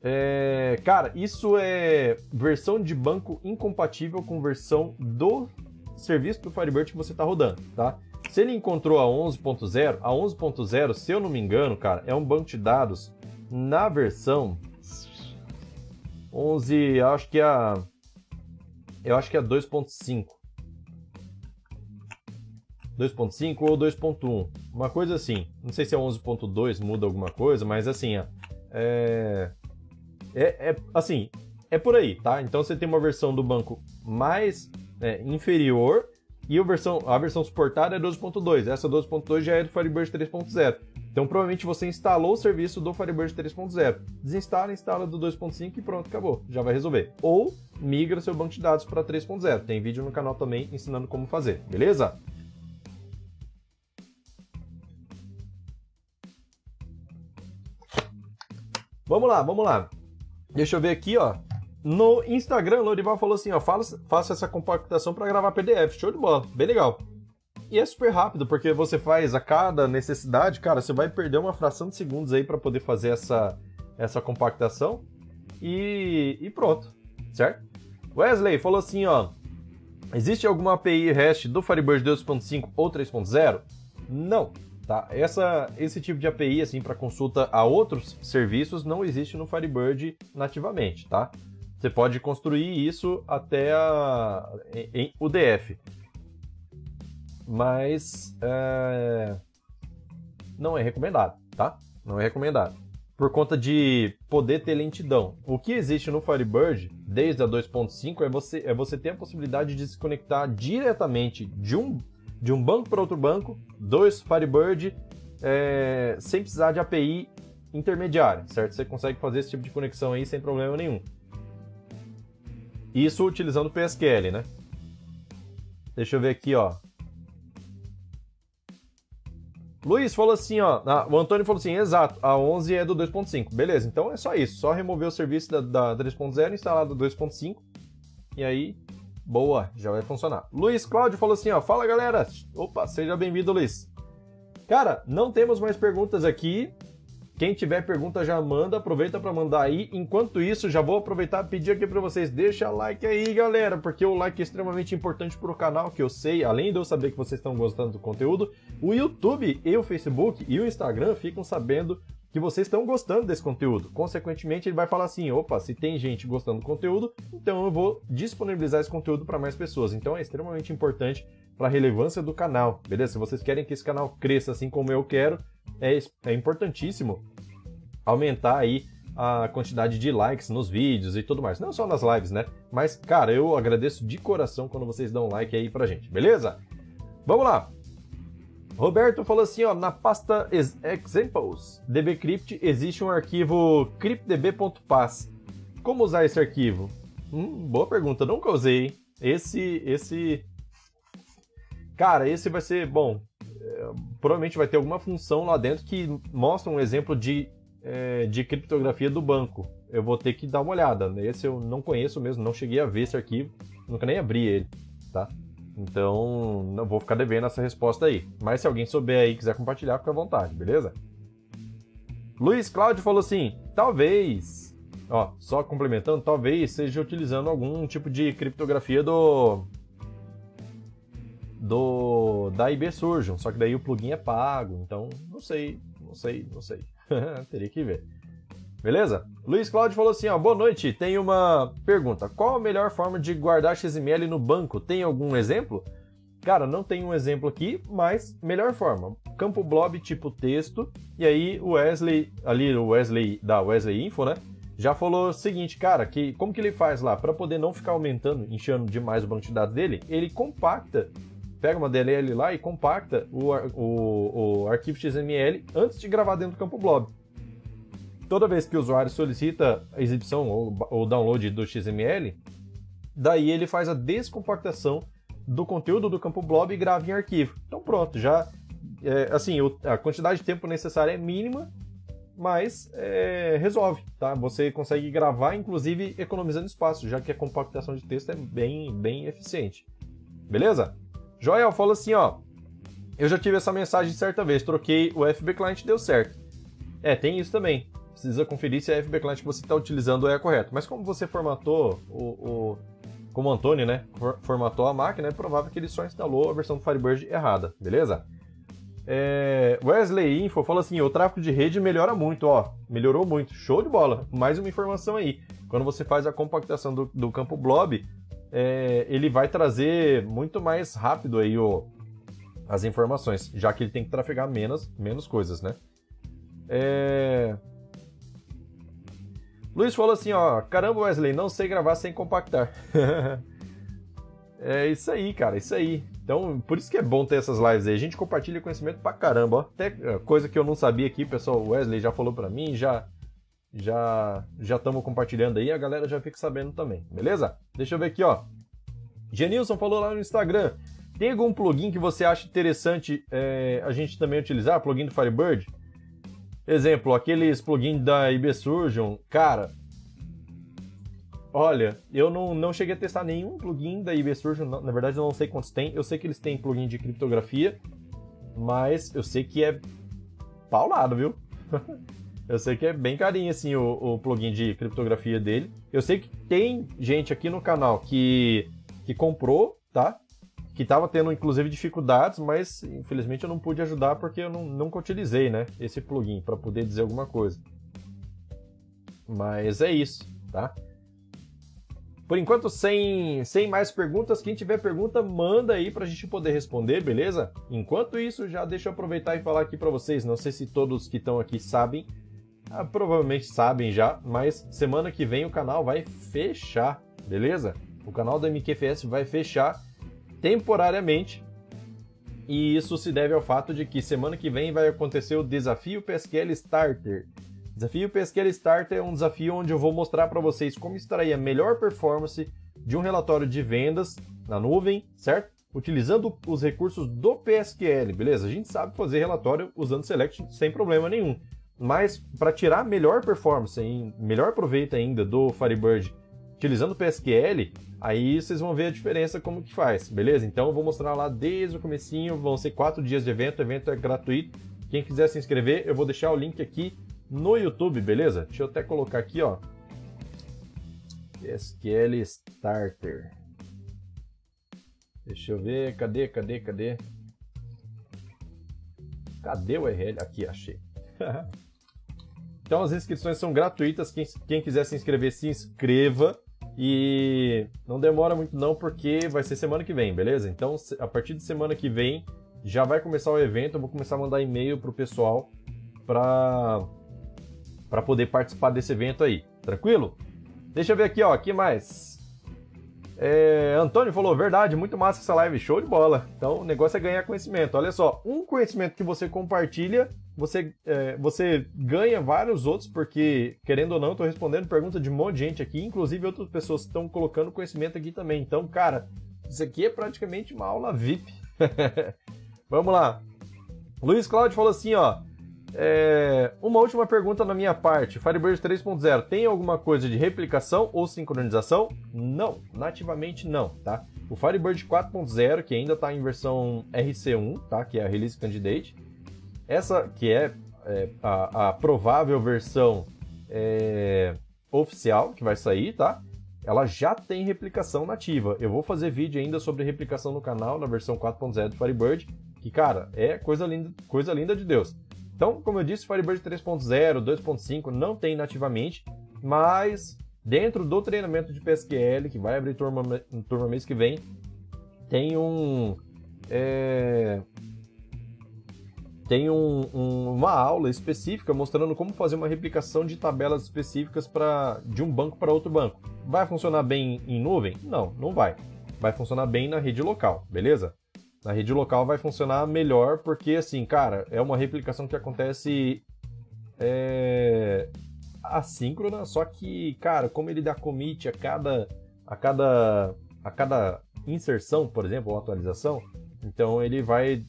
É, cara, isso é versão de banco incompatível com versão do serviço do Firebird que você está rodando, tá? Se ele encontrou a 11.0, a 11.0, se eu não me engano, cara, é um banco de dados na versão 11, acho que é a eu acho que é 2.5. 2.5 ou 2.1, uma coisa assim. Não sei se é 11.2 muda alguma coisa, mas assim, é, é, é, assim, é por aí, tá? Então você tem uma versão do banco mais é, inferior e a versão, a versão suportada é 12.2. Essa 12.2 já é do Firebird 3.0. Então provavelmente você instalou o serviço do Firebird 3.0. Desinstala, instala do 2.5 e pronto, acabou. Já vai resolver. Ou migra seu banco de dados para 3.0. Tem vídeo no canal também ensinando como fazer, beleza? Vamos lá, vamos lá. Deixa eu ver aqui, ó. No Instagram, Lorival falou assim, ó, faça, faça essa compactação para gravar PDF. Show de bola, bem legal. E é super rápido, porque você faz a cada necessidade, cara, você vai perder uma fração de segundos aí para poder fazer essa, essa compactação. E, e pronto, certo? Wesley falou assim, ó, existe alguma API REST do Firebird 2.5 ou 3.0? Não, tá? Essa, esse tipo de API, assim, para consulta a outros serviços não existe no Firebird nativamente, tá? Você pode construir isso até a, em, UDF. Mas é, não é recomendado, tá? Não é recomendado. Por conta de poder ter lentidão. O que existe no Firebird, desde a 2.5, é você, é você ter a possibilidade de se conectar diretamente de um, de um banco para outro banco, dois Firebird, é, sem precisar de API intermediária, certo? Você consegue fazer esse tipo de conexão aí sem problema nenhum. Isso utilizando o PSQL, né? Deixa eu ver aqui, ó. Luiz falou assim, ó. o Antônio falou assim, exato, a 11 é do 2.5. Beleza, então é só isso. Só remover o serviço da, da 3.0 e instalar do 2.5. E aí, boa, já vai funcionar. Luiz Cláudio falou assim, ó. Fala galera. Opa, seja bem-vindo, Luiz. Cara, não temos mais perguntas aqui. Quem tiver pergunta já manda, aproveita para mandar aí. Enquanto isso, já vou aproveitar e pedir aqui para vocês, deixa like aí, galera, porque o like é extremamente importante para o canal, que eu sei, além de eu saber que vocês estão gostando do conteúdo, o YouTube e o Facebook e o Instagram ficam sabendo que vocês estão gostando desse conteúdo. Consequentemente, ele vai falar assim: opa, se tem gente gostando do conteúdo, então eu vou disponibilizar esse conteúdo para mais pessoas. Então é extremamente importante para a relevância do canal, beleza? Se vocês querem que esse canal cresça assim como eu quero, é, é importantíssimo aumentar aí a quantidade de likes nos vídeos e tudo mais. Não só nas lives, né? Mas, cara, eu agradeço de coração quando vocês dão like aí pra gente, beleza? Vamos lá! Roberto falou assim, ó, na pasta examples dbcrypt existe um arquivo cryptdb.pass. Como usar esse arquivo? Hum, boa pergunta, nunca usei. Esse, esse... Cara, esse vai ser, bom, é, provavelmente vai ter alguma função lá dentro que mostra um exemplo de, é, de criptografia do banco. Eu vou ter que dar uma olhada. Esse eu não conheço mesmo, não cheguei a ver esse arquivo, nunca nem abri ele, tá? Então, não vou ficar devendo essa resposta aí. Mas se alguém souber aí e quiser compartilhar, fica à vontade, beleza? Luiz Cláudio falou assim: talvez, ó, só complementando, talvez seja utilizando algum tipo de criptografia do do da IB Surgeon, só que daí o plugin é pago, então não sei, não sei, não sei. Teria que ver. Beleza? Luiz Cláudio falou assim: ó, boa noite. Tem uma pergunta. Qual a melhor forma de guardar XML no banco? Tem algum exemplo? Cara, não tem um exemplo aqui, mas melhor forma. Campo blob tipo texto. E aí o Wesley, ali o Wesley da Wesley Info, né? Já falou o seguinte, cara, que como que ele faz lá? Para poder não ficar aumentando, enchendo demais o banco de dados dele, ele compacta pega uma DLL lá e compacta o, o, o, arquivo XML antes de gravar dentro do campo blob toda vez que o usuário solicita a exibição ou, o download do XML, daí ele faz a descompactação do conteúdo do campo blob e grava em arquivo. Então pronto, já é, assim, o, a quantidade de tempo necessária é mínima, mas é, resolve, tá? Você consegue gravar, inclusive economizando espaço, já que a compactação de texto é bem, bem eficiente. Beleza? Joel fala assim, ó. Eu já tive essa mensagem certa vez, troquei o FB Client deu certo. É, tem isso também. Precisa conferir se a FB Client que você está utilizando é a correta. Mas como você formatou o, o como o Antônio, né, formatou a máquina, é provável que ele só instalou a versão do Firebird errada, beleza? É, Wesley Info fala assim: o tráfego de rede melhora muito, ó. Melhorou muito. Show de bola. Mais uma informação aí. Quando você faz a compactação do, do campo blob, é, ele vai trazer muito mais rápido aí o, as informações, já que ele tem que trafegar menos, menos coisas, né? É... Luiz falou assim, ó, caramba Wesley, não sei gravar sem compactar. é isso aí, cara, isso aí. Então, por isso que é bom ter essas lives aí. A gente compartilha conhecimento pra caramba, ó. Até é, coisa que eu não sabia aqui, pessoal, o Wesley já falou pra mim, já já já estamos compartilhando aí, a galera já fica sabendo também, beleza? Deixa eu ver aqui, ó. Genilson falou lá no Instagram. Tem algum plugin que você acha interessante é, a gente também utilizar? Plugin do Firebird? Exemplo, aqueles plugins da IB Surgeon, cara, Olha, eu não, não cheguei a testar nenhum plugin da IB Surgeon, na verdade eu não sei quantos tem. Eu sei que eles têm plugin de criptografia, mas eu sei que é paulado, viu? eu sei que é bem carinho assim o, o, plugin de criptografia dele. Eu sei que tem gente aqui no canal que, que comprou, tá? Que tava tendo inclusive dificuldades, mas infelizmente eu não pude ajudar porque eu não, nunca utilizei, né? Esse plugin para poder dizer alguma coisa. Mas é isso, tá? Por enquanto, sem, sem mais perguntas, quem tiver pergunta, manda aí para a gente poder responder, beleza? Enquanto isso, já deixa eu aproveitar e falar aqui para vocês. Não sei se todos que estão aqui sabem, ah, provavelmente sabem já, mas semana que vem o canal vai fechar, beleza? O canal da MQFS vai fechar temporariamente. E isso se deve ao fato de que semana que vem vai acontecer o desafio PSQL Starter. Desafio PSQL Starter é um desafio onde eu vou mostrar para vocês como extrair a melhor performance de um relatório de vendas na nuvem, certo? Utilizando os recursos do PSQL, beleza? A gente sabe fazer relatório usando Select sem problema nenhum. Mas para tirar melhor performance, melhor proveito ainda do Firebird utilizando o PSQL, aí vocês vão ver a diferença como que faz, beleza? Então eu vou mostrar lá desde o comecinho, vão ser quatro dias de evento, o evento é gratuito. Quem quiser se inscrever, eu vou deixar o link aqui no YouTube, beleza? Deixa eu até colocar aqui, ó. SQL Starter. Deixa eu ver, cadê, cadê, cadê? Cadê o URL? Aqui, achei. então as inscrições são gratuitas, quem, quem quiser se inscrever, se inscreva. E não demora muito não, porque vai ser semana que vem, beleza? Então, a partir de semana que vem, já vai começar o evento, eu vou começar a mandar e-mail pro pessoal para para poder participar desse evento aí. Tranquilo? Deixa eu ver aqui, ó, que mais? É, Antônio falou, verdade, muito massa essa live, show de bola. Então o negócio é ganhar conhecimento. Olha só, um conhecimento que você compartilha, você, é, você ganha vários outros, porque, querendo ou não, eu tô respondendo pergunta de um monte de gente aqui, inclusive outras pessoas estão colocando conhecimento aqui também. Então, cara, isso aqui é praticamente uma aula VIP. Vamos lá. Luiz Cláudio falou assim, ó. É, uma última pergunta na minha parte. Firebird 3.0 tem alguma coisa de replicação ou sincronização? Não, nativamente não, tá? O Firebird 4.0, que ainda está em versão RC1, tá? Que é a Release Candidate. Essa que é, é a, a, provável versão é, oficial que vai sair, tá? Ela já tem replicação nativa. Eu vou fazer vídeo ainda sobre replicação no canal na versão 4.0 do Firebird, que cara, é coisa linda, coisa linda de Deus. Então, como eu disse, Firebird 3.0, 2.5 não tem nativamente, mas dentro do treinamento de PSQL, que vai abrir turma, turma mês que vem, tem um. É, tem um, um, uma aula específica mostrando como fazer uma replicação de tabelas específicas pra, de um banco para outro banco. Vai funcionar bem em nuvem? Não, não vai. Vai funcionar bem na rede local, beleza? Na rede local vai funcionar melhor porque, assim, cara, é uma replicação que acontece é, assíncrona, só que, cara, como ele dá commit a cada, a cada, a cada inserção, por exemplo, ou atualização, então ele vai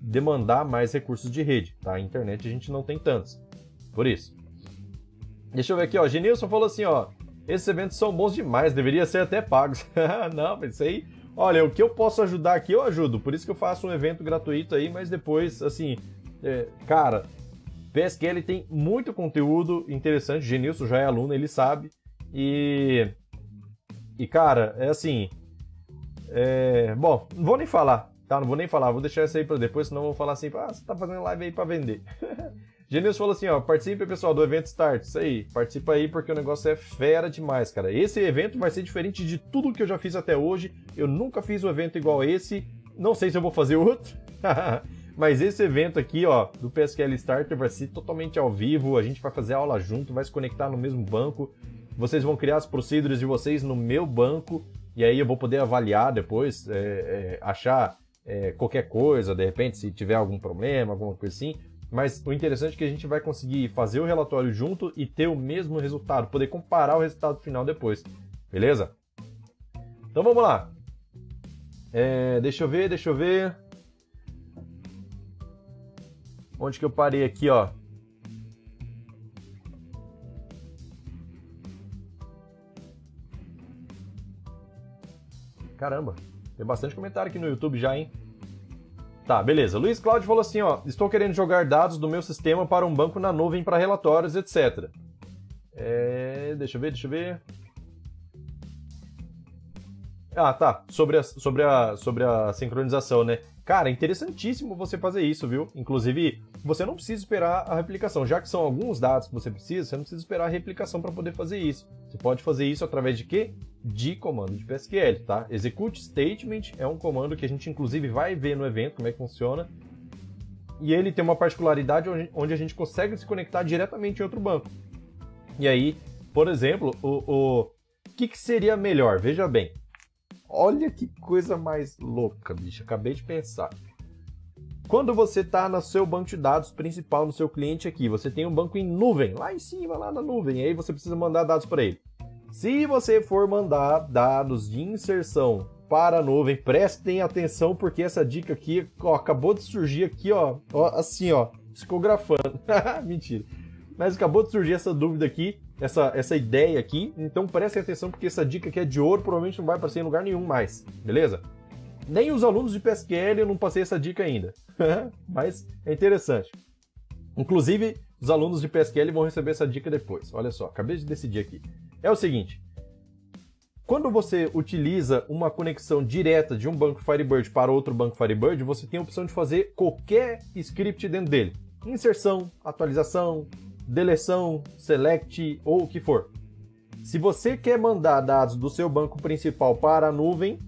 demandar mais recursos de rede, tá? A internet a gente não tem tantos. Por isso. Deixa eu ver aqui, ó. Genilson falou assim, ó. Esses eventos são bons demais, deveria ser até pagos. não, aí. Olha, o que eu posso ajudar aqui, eu ajudo. Por isso que eu faço um evento gratuito aí, mas depois, assim, é, cara, PSQL tem muito conteúdo interessante. Genilson já é aluno, ele sabe. E. E, cara, é assim. É, bom, não vou nem falar, tá? Não vou nem falar, vou deixar isso aí pra depois, senão vou falar assim, ah, você tá fazendo live aí pra vender. Genilson falou assim, ó, participe, pessoal, do evento Start. Isso aí, participa aí porque o negócio é fera demais, cara. Esse evento vai ser diferente de tudo que eu já fiz até hoje. Eu nunca fiz um evento igual esse. Não sei se eu vou fazer outro. Mas esse evento aqui, ó, do PSQL Starter vai ser totalmente ao vivo. A gente vai fazer aula junto, vai se conectar no mesmo banco. Vocês vão criar as procedures de vocês no meu banco. E aí eu vou poder avaliar depois, é, é, achar é, qualquer coisa, de repente, se tiver algum problema, alguma coisa assim. Mas o interessante é que a gente vai conseguir fazer o relatório junto e ter o mesmo resultado, poder comparar o resultado final depois. Beleza? Então vamos lá. É, deixa eu ver, deixa eu ver. Onde que eu parei aqui, ó? Caramba, tem bastante comentário aqui no YouTube já, hein? Tá, beleza. Luiz Cláudio falou assim, ó, estou querendo jogar dados do meu sistema para um banco na nuvem para relatórios, etc. É, deixa eu ver, deixa eu ver. Ah, tá. Sobre a, sobre a, sobre a sincronização, né? Cara, é interessantíssimo você fazer isso, viu? Inclusive, você não precisa esperar a replicação. Já que são alguns dados que você precisa, você não precisa esperar a replicação para poder fazer isso. Você pode fazer isso através de quê? De comando de PSQL, tá? Execute statement é um comando que a gente inclusive vai ver no evento como é que funciona. E ele tem uma particularidade onde a gente consegue se conectar diretamente em outro banco. E aí, por exemplo, o, o que, que seria melhor? Veja bem, Olha que coisa mais louca, bicho. Acabei de pensar. Quando você está no seu banco de dados principal, no seu cliente aqui, você tem um banco em nuvem, lá em cima, lá na nuvem, aí você precisa mandar dados para ele. Se você for mandar dados de inserção para a nuvem, prestem atenção porque essa dica aqui ó, acabou de surgir aqui, ó, ó assim, ó, psicografando. Mentira. Mas acabou de surgir essa dúvida aqui essa, essa ideia aqui. Então prestem atenção porque essa dica aqui é de ouro, provavelmente não vai aparecer em lugar nenhum mais, beleza? Nem os alunos de PSQL eu não passei essa dica ainda, mas é interessante. Inclusive, os alunos de PSQL vão receber essa dica depois. Olha só, acabei de decidir aqui. É o seguinte, quando você utiliza uma conexão direta de um banco Firebird para outro banco Firebird, você tem a opção de fazer qualquer script dentro dele. Inserção, atualização, deleção, select ou o que for. Se você quer mandar dados do seu banco principal para a nuvem,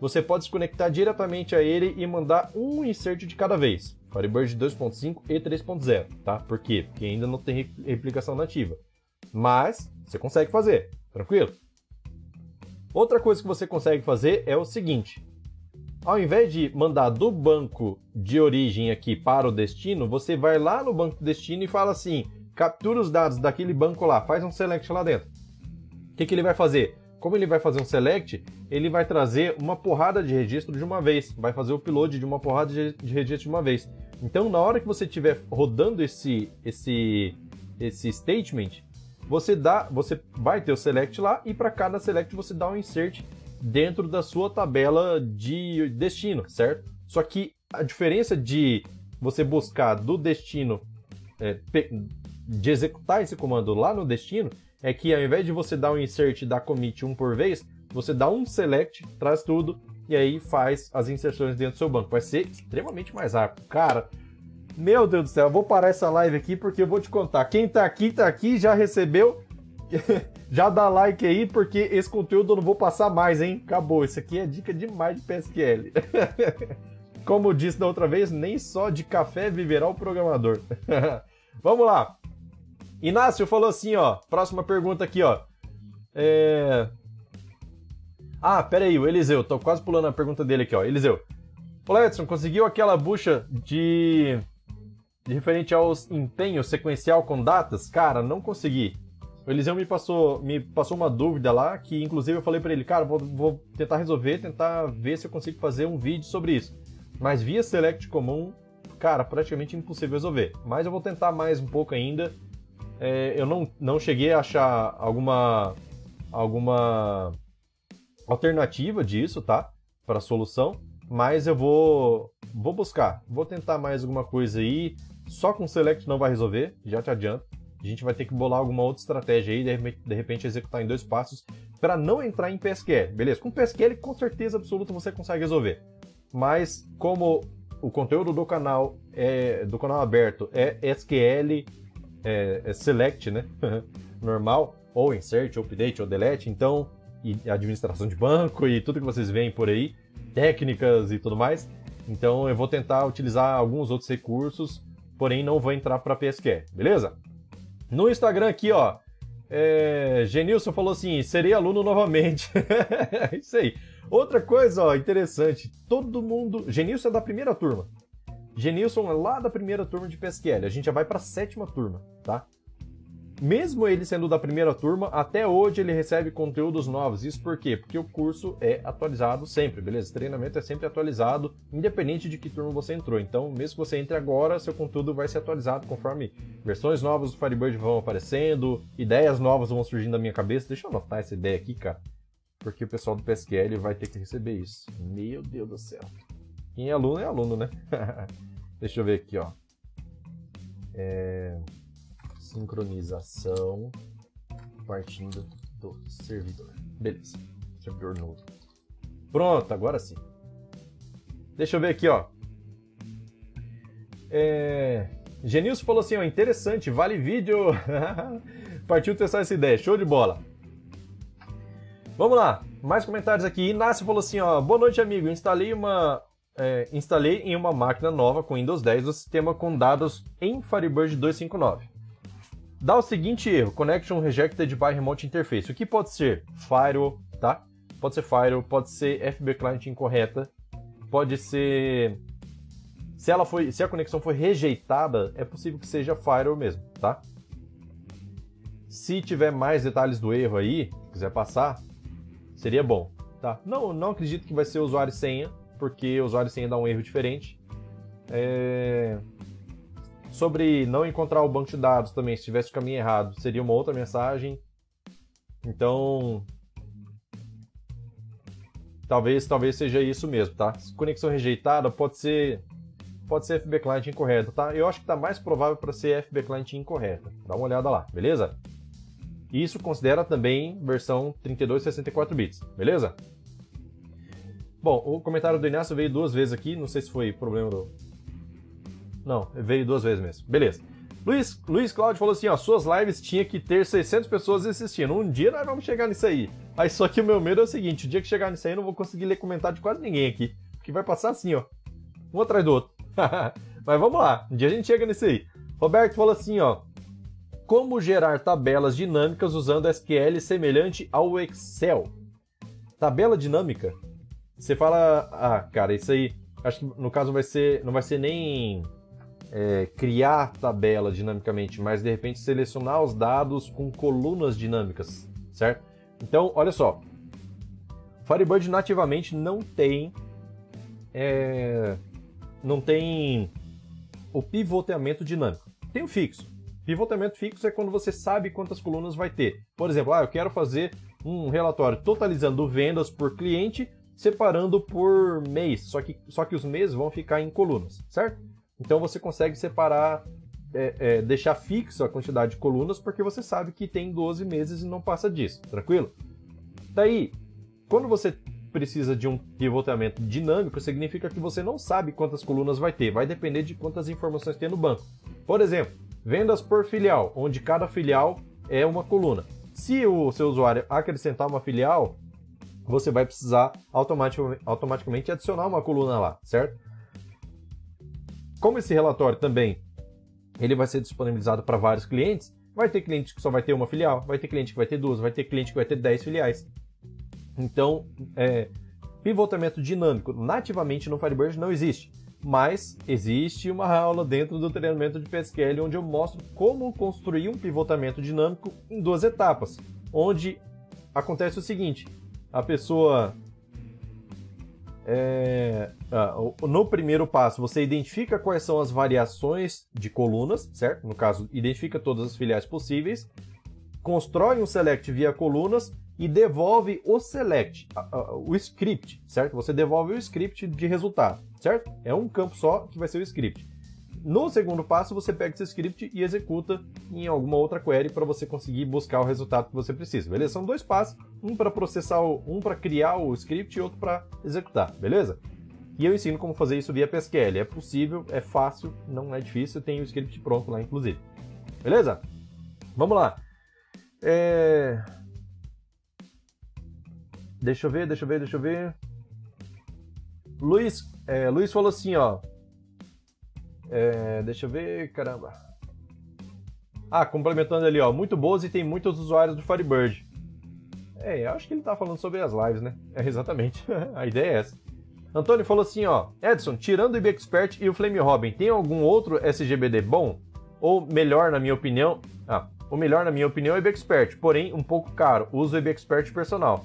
você pode se conectar diretamente a ele e mandar um insert de cada vez. Firebird 2.5 e 3.0, tá? Por quê? Porque ainda não tem replicação nativa. Mas você consegue fazer, tranquilo? Outra coisa que você consegue fazer é o seguinte: ao invés de mandar do banco de origem aqui para o destino, você vai lá no banco de destino e fala assim: captura os dados daquele banco lá, faz um select lá dentro. O que, que ele vai fazer? Como ele vai fazer um select, ele vai trazer uma porrada de registro de uma vez, vai fazer o upload de uma porrada de registro de uma vez. Então, na hora que você estiver rodando esse, esse, esse statement, você dá, você vai ter o select lá e para cada select você dá um insert dentro da sua tabela de destino, certo? Só que a diferença de você buscar do destino é, de executar esse comando lá no destino é que ao invés de você dar um insert e dar commit um por vez, você dá um select, traz tudo e aí faz as inserções dentro do seu banco. Vai ser extremamente mais rápido. Cara, meu Deus do céu, eu vou parar essa live aqui porque eu vou te contar. Quem tá aqui, tá aqui, já recebeu. já dá like aí, porque esse conteúdo eu não vou passar mais, hein? Acabou. Isso aqui é dica demais de PSQL. Como disse da outra vez, nem só de café viverá o programador. Vamos lá. Inácio falou assim, ó. Próxima pergunta aqui, ó. É... Ah, pera aí, o Eliseu. Tô quase pulando a pergunta dele aqui, ó. Eliseu. Ô, Edson, conseguiu aquela bucha de... de referente aos empenhos sequencial com datas? Cara, não consegui. O Eliseu me passou, me passou uma dúvida lá, que inclusive eu falei para ele, cara, vou, vou, tentar resolver, tentar ver se eu consigo fazer um vídeo sobre isso. Mas via Select comum, cara, praticamente impossível resolver. Mas eu vou tentar mais um pouco ainda. É, eu não, não cheguei a achar alguma, alguma alternativa disso, tá? Para solução. Mas eu vou, vou buscar. Vou tentar mais alguma coisa aí. Só com Select não vai resolver, já te adianto. A gente vai ter que bolar alguma outra estratégia aí, de repente, de repente executar em dois passos, para não entrar em PSQL. Beleza? Com PSQL, com certeza absoluta você consegue resolver. Mas, como o conteúdo do canal é do canal aberto é SQL é, é select, né? Normal, ou insert, ou update, ou delete, então, e administração de banco e tudo que vocês veem por aí, técnicas e tudo mais. Então eu vou tentar utilizar alguns outros recursos, porém não vou entrar para PSQL, beleza? No Instagram aqui, ó, é, Genilson falou assim: serei aluno novamente. Isso aí. Outra coisa, ó, interessante. Todo mundo. Genilson é da primeira turma. Genilson é lá da primeira turma de PSQL. A gente já vai para a sétima turma, tá? Mesmo ele sendo da primeira turma, até hoje ele recebe conteúdos novos. Isso por quê? Porque o curso é atualizado sempre, beleza? O treinamento é sempre atualizado, independente de que turma você entrou. Então, mesmo que você entre agora, seu conteúdo vai ser atualizado conforme versões novas do Firebird vão aparecendo, ideias novas vão surgindo na minha cabeça. Deixa eu anotar essa ideia aqui, cara. Porque o pessoal do PSQL vai ter que receber isso. Meu Deus do céu. Quem é aluno é aluno, né? Deixa eu ver aqui, ó. É sincronização partindo do servidor. Beleza, servidor novo. Pronto, agora sim. Deixa eu ver aqui, ó. É... Genilson falou assim, ó, interessante, vale vídeo. Partiu testar essa ideia, show de bola. Vamos lá, mais comentários aqui. Inácio falou assim, ó, boa noite, amigo. Instalei uma, é, instalei em uma máquina nova com Windows 10 o sistema com dados em Firebird 259 dá o seguinte erro: Connection Rejected by Remote Interface. O que pode ser? Firewall, tá? Pode ser firewall, pode ser FB Client incorreta, pode ser. Se, ela foi, se a conexão foi rejeitada, é possível que seja firewall mesmo, tá? Se tiver mais detalhes do erro aí, quiser passar, seria bom, tá? Não, não acredito que vai ser usuário e senha, porque usuário e senha dá um erro diferente. É... Sobre não encontrar o banco de dados também, se tivesse o caminho errado, seria uma outra mensagem. Então, talvez talvez seja isso mesmo, tá? Conexão rejeitada pode ser pode ser FB client incorreta, tá? Eu acho que está mais provável para ser FB client incorreta. Dá uma olhada lá, beleza? Isso considera também versão 32 64 bits, beleza? Bom, o comentário do Inácio veio duas vezes aqui, não sei se foi problema do, não, veio duas vezes mesmo. Beleza. Luiz, Luiz Cláudio falou assim, ó, suas lives tinha que ter 600 pessoas assistindo. Um dia nós vamos chegar nisso aí. Aí só que o meu medo é o seguinte, o dia que chegar nisso aí eu não vou conseguir ler comentário de quase ninguém aqui. Que vai passar assim, ó. Um atrás do outro. Mas vamos lá, um dia a gente chega nisso aí. Roberto falou assim, ó. Como gerar tabelas dinâmicas usando SQL semelhante ao Excel? Tabela dinâmica? Você fala, ah, cara, isso aí, acho que no caso vai ser, não vai ser nem é, criar tabela dinamicamente, mas de repente selecionar os dados com colunas dinâmicas, certo? Então, olha só, Firebird nativamente não tem é, não tem o pivoteamento dinâmico. Tem o fixo. Pivoteamento fixo é quando você sabe quantas colunas vai ter. Por exemplo, ah, eu quero fazer um relatório totalizando vendas por cliente, separando por mês, só que, só que os meses vão ficar em colunas, certo? Então você consegue separar, é, é, deixar fixo a quantidade de colunas, porque você sabe que tem 12 meses e não passa disso, tranquilo? Daí, quando você precisa de um pivotamento dinâmico, significa que você não sabe quantas colunas vai ter, vai depender de quantas informações tem no banco. Por exemplo, vendas por filial, onde cada filial é uma coluna. Se o seu usuário acrescentar uma filial, você vai precisar automaticamente adicionar uma coluna lá, certo? como esse relatório também ele vai ser disponibilizado para vários clientes, vai ter cliente que só vai ter uma filial, vai ter cliente que vai ter duas, vai ter cliente que vai ter 10 filiais. Então, é, pivotamento dinâmico nativamente no Firebird não existe. mas existe uma aula dentro do treinamento de PSQL onde eu mostro como construir um pivotamento dinâmico em duas etapas, onde acontece o seguinte: a pessoa é, no primeiro passo, você identifica quais são as variações de colunas, certo? No caso, identifica todas as filiais possíveis, constrói um select via colunas e devolve o select, o script, certo? Você devolve o script de resultado, certo? É um campo só que vai ser o script. No segundo passo, você pega esse script e executa em alguma outra query para você conseguir buscar o resultado que você precisa, beleza? São dois passos, um para processar, um para criar o script e outro para executar, beleza? E eu ensino como fazer isso via PSQL. É possível, é fácil, não é difícil, tem o script pronto lá, inclusive. Beleza? Vamos lá. É... Deixa eu ver, deixa eu ver, deixa eu ver. Luiz, é, Luiz falou assim, ó. É, deixa eu ver, caramba. Ah, complementando ali, ó. Muito boas e tem muitos usuários do Firebird. É, acho que ele tá falando sobre as lives, né? É, exatamente. a ideia é essa. Antônio falou assim, ó. Edson, tirando o IBExpert e o Flame Robin, tem algum outro SGBD bom? Ou melhor, na minha opinião... Ah, o melhor, na minha opinião, é o IBExpert, porém um pouco caro. Uso o IBExpert personal.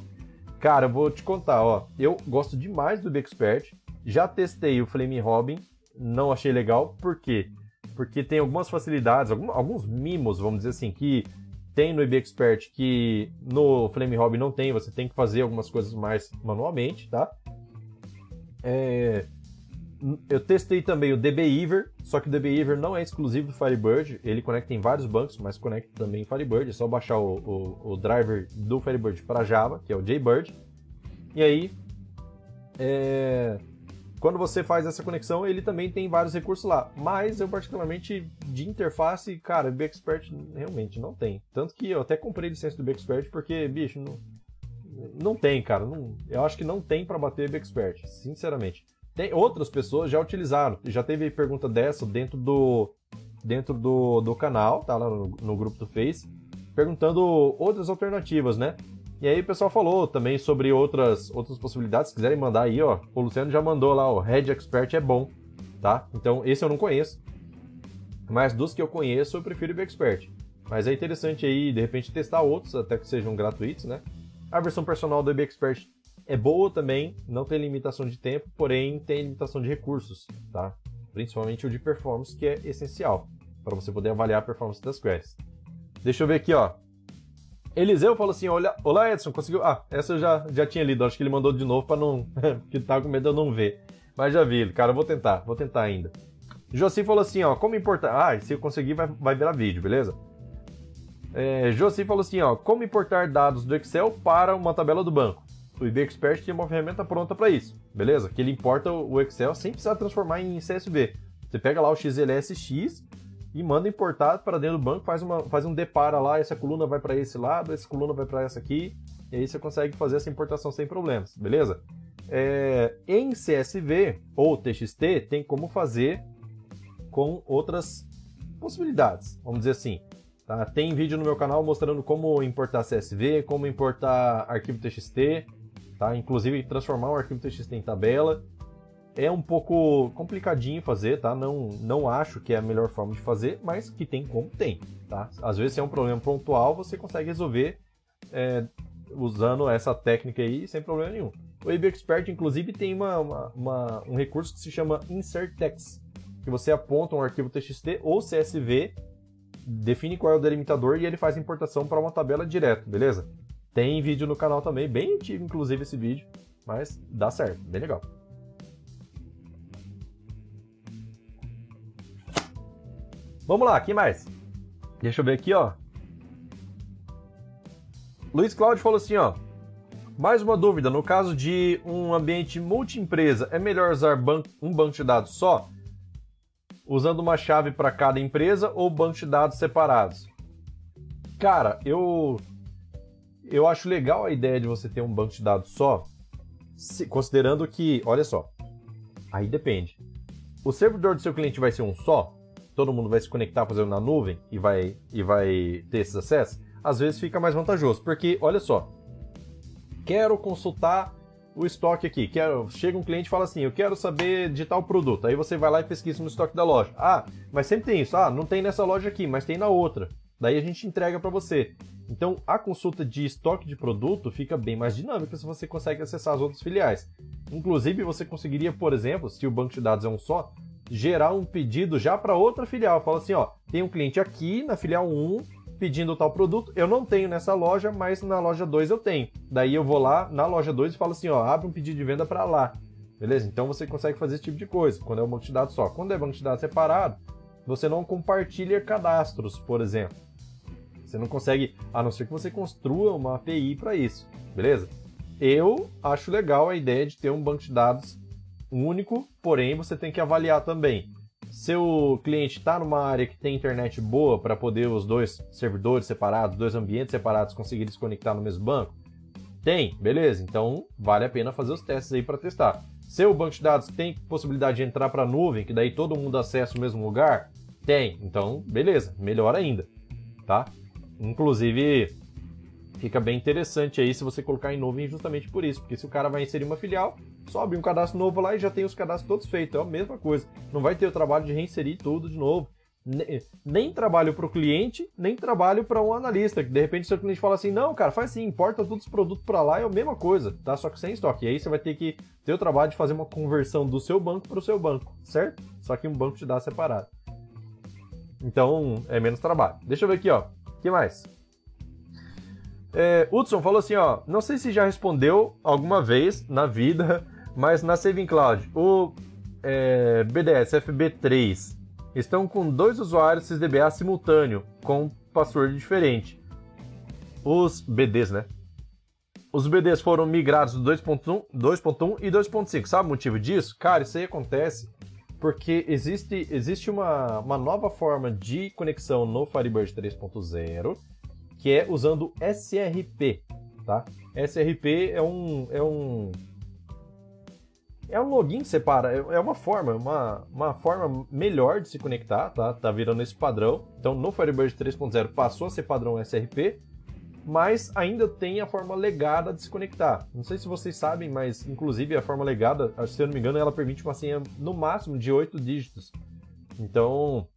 Cara, vou te contar, ó. Eu gosto demais do IBExpert. Já testei o Flame Robin não achei legal. Por quê? Porque tem algumas facilidades, alguns mimos, vamos dizer assim, que tem no EB Expert que no Flame Hobby não tem, você tem que fazer algumas coisas mais manualmente, tá? É... Eu testei também o DBEver, só que o DBEver não é exclusivo do Firebird, ele conecta em vários bancos, mas conecta também em Firebird, é só baixar o, o, o driver do Firebird para Java, que é o JBird, e aí é... Quando você faz essa conexão, ele também tem vários recursos lá. Mas eu, particularmente, de interface, cara, BXpert realmente não tem. Tanto que eu até comprei licença do BXpert porque, bicho, não, não tem, cara. Não, eu acho que não tem para bater BXpert, sinceramente. Tem outras pessoas já utilizaram. Já teve pergunta dessa dentro do dentro do, do canal, tá lá no, no grupo do Face, perguntando outras alternativas, né? E aí o pessoal falou também sobre outras, outras possibilidades. Se quiserem mandar aí, ó. O Luciano já mandou lá, o Red Expert é bom, tá? Então esse eu não conheço. Mas dos que eu conheço, eu prefiro o Expert. Mas é interessante aí, de repente, testar outros, até que sejam gratuitos, né? A versão personal do Expert é boa também, não tem limitação de tempo, porém tem limitação de recursos, tá? Principalmente o de performance, que é essencial para você poder avaliar a performance das queries. Deixa eu ver aqui, ó. Eliseu falou assim: Olha, Olá, Edson, conseguiu. Ah, essa eu já, já tinha lido, acho que ele mandou de novo para não. porque tava com medo de eu não ver. Mas já vi, cara, vou tentar, vou tentar ainda. Josi falou assim: ó, como importar. Ah, se eu conseguir, vai, vai virar vídeo, beleza? É, Josi falou assim: ó, como importar dados do Excel para uma tabela do banco. O IB Expert tem uma ferramenta pronta para isso, beleza? Que ele importa o Excel sem precisar transformar em CSV. Você pega lá o XLSX, e manda importar para dentro do banco, faz, uma, faz um depara lá, essa coluna vai para esse lado, essa coluna vai para essa aqui, e aí você consegue fazer essa importação sem problemas, beleza? É, em CSV ou TXT tem como fazer com outras possibilidades, vamos dizer assim. Tá? Tem vídeo no meu canal mostrando como importar CSV, como importar arquivo TXT, tá? inclusive transformar um arquivo TXT em tabela é um pouco complicadinho fazer, tá? Não, não acho que é a melhor forma de fazer, mas que tem como tem, tá? Às vezes se é um problema pontual, você consegue resolver é, usando essa técnica aí sem problema nenhum. O AB Expert, inclusive, tem uma, uma, uma, um recurso que se chama Insert Text, que você aponta um arquivo TXT ou CSV, define qual é o delimitador e ele faz importação para uma tabela direto, beleza? Tem vídeo no canal também, bem antigo, inclusive, esse vídeo, mas dá certo, bem legal. Vamos lá, que mais? Deixa eu ver aqui, ó. Luiz Cláudio falou assim, ó. Mais uma dúvida, no caso de um ambiente multi-empresa, é melhor usar um banco de dados só? Usando uma chave para cada empresa ou banco de dados separados? Cara, eu eu acho legal a ideia de você ter um banco de dados só, se, considerando que, olha só, aí depende. O servidor do seu cliente vai ser um só? Todo mundo vai se conectar fazendo na nuvem e vai, e vai ter esses acessos, às vezes fica mais vantajoso. Porque, olha só, quero consultar o estoque aqui. Quero, chega um cliente e fala assim: Eu quero saber de tal produto. Aí você vai lá e pesquisa no estoque da loja. Ah, mas sempre tem isso. Ah, não tem nessa loja aqui, mas tem na outra. Daí a gente entrega para você. Então a consulta de estoque de produto fica bem mais dinâmica se você consegue acessar as outras filiais. Inclusive, você conseguiria, por exemplo, se o banco de dados é um só, gerar um pedido já para outra filial. Fala assim: ó, tem um cliente aqui na filial 1 pedindo tal produto. Eu não tenho nessa loja, mas na loja 2 eu tenho. Daí eu vou lá na loja 2 e falo assim, ó, abre um pedido de venda para lá. Beleza? Então você consegue fazer esse tipo de coisa, quando é um banco de dados só. Quando é banco de dados separado, você não compartilha cadastros, por exemplo. Você não consegue, a não ser que você construa uma API para isso, beleza? Eu acho legal a ideia de ter um banco de dados único, porém você tem que avaliar também seu cliente está numa área que tem internet boa para poder os dois servidores separados, dois ambientes separados conseguirem se conectar no mesmo banco? Tem, beleza. Então vale a pena fazer os testes aí para testar. Seu banco de dados tem possibilidade de entrar para a nuvem, que daí todo mundo acessa o mesmo lugar? Tem. Então, beleza, melhor ainda, tá? Inclusive, fica bem interessante aí se você colocar em nuvem justamente por isso, porque se o cara vai inserir uma filial, sobe um cadastro novo lá e já tem os cadastros todos feitos, é a mesma coisa. Não vai ter o trabalho de reinserir tudo de novo. Nem trabalho para o cliente, nem trabalho para um analista, que de repente seu cliente fala assim, não, cara, faz assim, importa todos os produtos para lá, é a mesma coisa, tá? Só que sem estoque. E aí você vai ter que ter o trabalho de fazer uma conversão do seu banco para o seu banco, certo? Só que um banco te dá separado. Então, é menos trabalho. Deixa eu ver aqui, ó. O que mais? É, Hudson falou assim, ó, não sei se já respondeu alguma vez na vida, mas na Saving Cloud, o é, BDS FB3 estão com dois usuários SysDBA simultâneo, com password diferente. Os BDs, né? Os BDs foram migrados do 2.1, 2.1 e 2.5. Sabe o motivo disso? Cara, isso aí acontece porque existe, existe uma, uma nova forma de conexão no Firebird 3.0 que é usando SRP, tá? SRP é um é um é um login separa, é, é uma forma, uma, uma forma melhor de se conectar, tá? Tá virando esse padrão. Então no Firebird 3.0 passou a ser padrão SRP, mas ainda tem a forma legada de se conectar. Não sei se vocês sabem, mas inclusive a forma legada, se eu não me engano, ela permite uma senha no máximo de 8 dígitos. Então,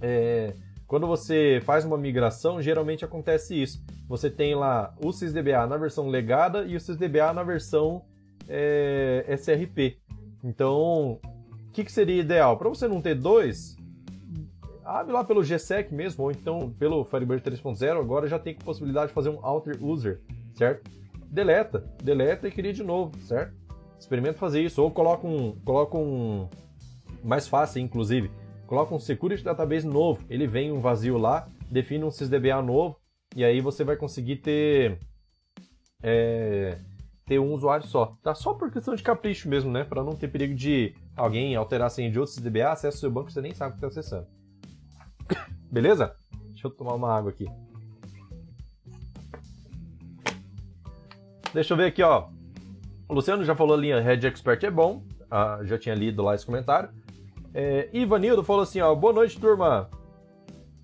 é, quando você faz uma migração, geralmente acontece isso. Você tem lá o SysDBA na versão legada e o SysDBA na versão é, SRP. Então, o que, que seria ideal? Para você não ter dois, abre lá pelo GSEC mesmo, ou então pelo Firebird 3.0, agora já tem a possibilidade de fazer um alter user, certo? Deleta, deleta e cria de novo, certo? Experimenta fazer isso, ou coloca um, coloca um mais fácil, inclusive, coloca um security database novo, ele vem um vazio lá, define um sysdba novo, e aí você vai conseguir ter é, ter um usuário só. Tá só por questão de capricho mesmo, né? Para não ter perigo de alguém alterar a senha de outro sysdba, acessa o seu banco e você nem sabe o que está acessando. Beleza? Deixa eu tomar uma água aqui. Deixa eu ver aqui, ó. O Luciano já falou a linha Red Expert é bom. Ah, já tinha lido lá esse comentário. É, Ivanildo falou assim, ó, boa noite, turma.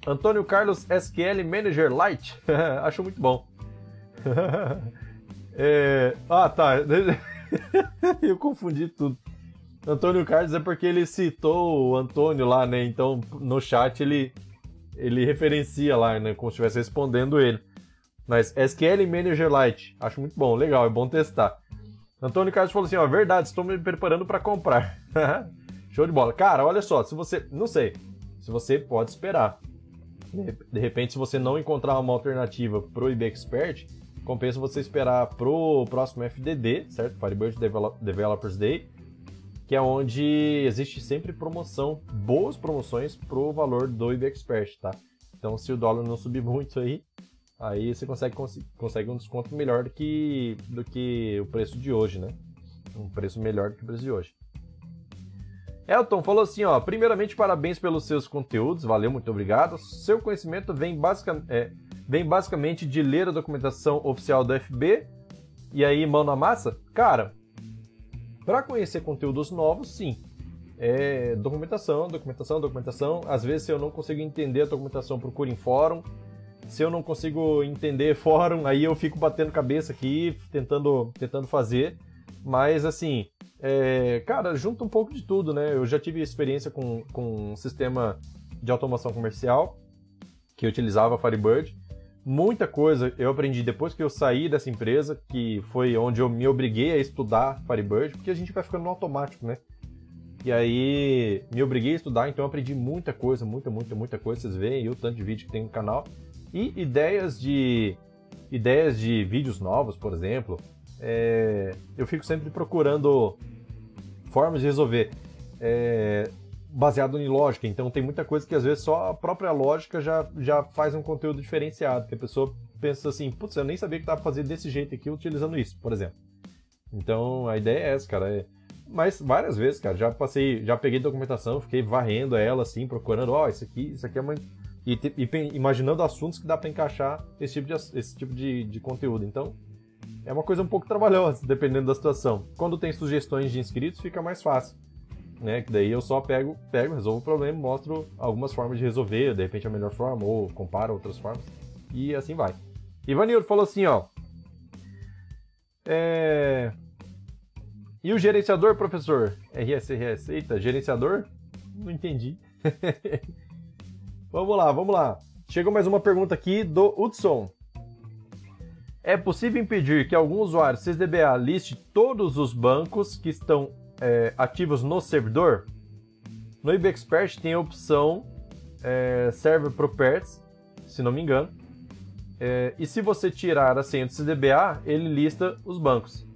Antônio Carlos SQL Manager Lite. Acho muito bom. é... Ah, tá. Eu confundi tudo. Antônio Carlos é porque ele citou o Antônio lá, né? Então, no chat ele, ele referencia lá, né? Como se estivesse respondendo ele. Mas SQL Manager Lite. Acho muito bom, legal, é bom testar. Antônio Carlos falou assim, ó, verdade, estou me preparando para comprar. Show de bola. Cara, olha só, se você. Não sei. Se você pode esperar. De repente, se você não encontrar uma alternativa pro IB Expert, compensa você esperar pro próximo FDD, certo? Firebird Developers Day, que é onde existe sempre promoção, boas promoções pro valor do IB Expert, tá? Então, se o dólar não subir muito aí, aí você consegue, consegue um desconto melhor do que, do que o preço de hoje, né? Um preço melhor do que o preço de hoje. Elton falou assim, ó, primeiramente parabéns pelos seus conteúdos, valeu, muito obrigado. Seu conhecimento vem, basic, é, vem basicamente de ler a documentação oficial do FB e aí mão na massa? Cara, para conhecer conteúdos novos, sim. É, documentação, documentação, documentação. Às vezes, se eu não consigo entender a documentação, procuro em fórum. Se eu não consigo entender fórum, aí eu fico batendo cabeça aqui, tentando, tentando fazer. Mas assim, é, cara, junta um pouco de tudo, né? Eu já tive experiência com, com um sistema de automação comercial que utilizava Firebird. Muita coisa eu aprendi depois que eu saí dessa empresa, que foi onde eu me obriguei a estudar Firebird, porque a gente vai ficando no automático, né? E aí me obriguei a estudar, então eu aprendi muita coisa, muita, muita, muita coisa. Vocês veem aí o tanto de vídeo que tem no canal. E ideias de ideias de vídeos novos, por exemplo. É, eu fico sempre procurando formas de resolver é, baseado em lógica. Então tem muita coisa que às vezes só a própria lógica já, já faz um conteúdo diferenciado, que a pessoa pensa assim, putz, eu nem sabia que dava pra fazer desse jeito aqui utilizando isso, por exemplo. Então a ideia é essa, cara. É... Mas várias vezes, cara, já passei, já peguei documentação, fiquei varrendo ela assim, procurando, ó, oh, isso aqui, isso aqui é uma. E, e, imaginando assuntos que dá para encaixar esse tipo, de, esse tipo de, de conteúdo. Então, é uma coisa um pouco trabalhosa, dependendo da situação. Quando tem sugestões de inscritos, fica mais fácil. Né? Que daí eu só pego, pego, resolvo o problema, mostro algumas formas de resolver, de repente a melhor forma, ou comparo outras formas, e assim vai. Ivanildo falou assim, ó. É... E o gerenciador, professor? RSRS. Eita, gerenciador? Não entendi. vamos lá, vamos lá. Chegou mais uma pergunta aqui do Hudson. É possível impedir que algum usuário CSDBA liste todos os bancos que estão é, ativos no servidor? No IBExpert tem a opção é, Server Properties, se não me engano. É, e se você tirar a senha do CDBA, ele lista os bancos.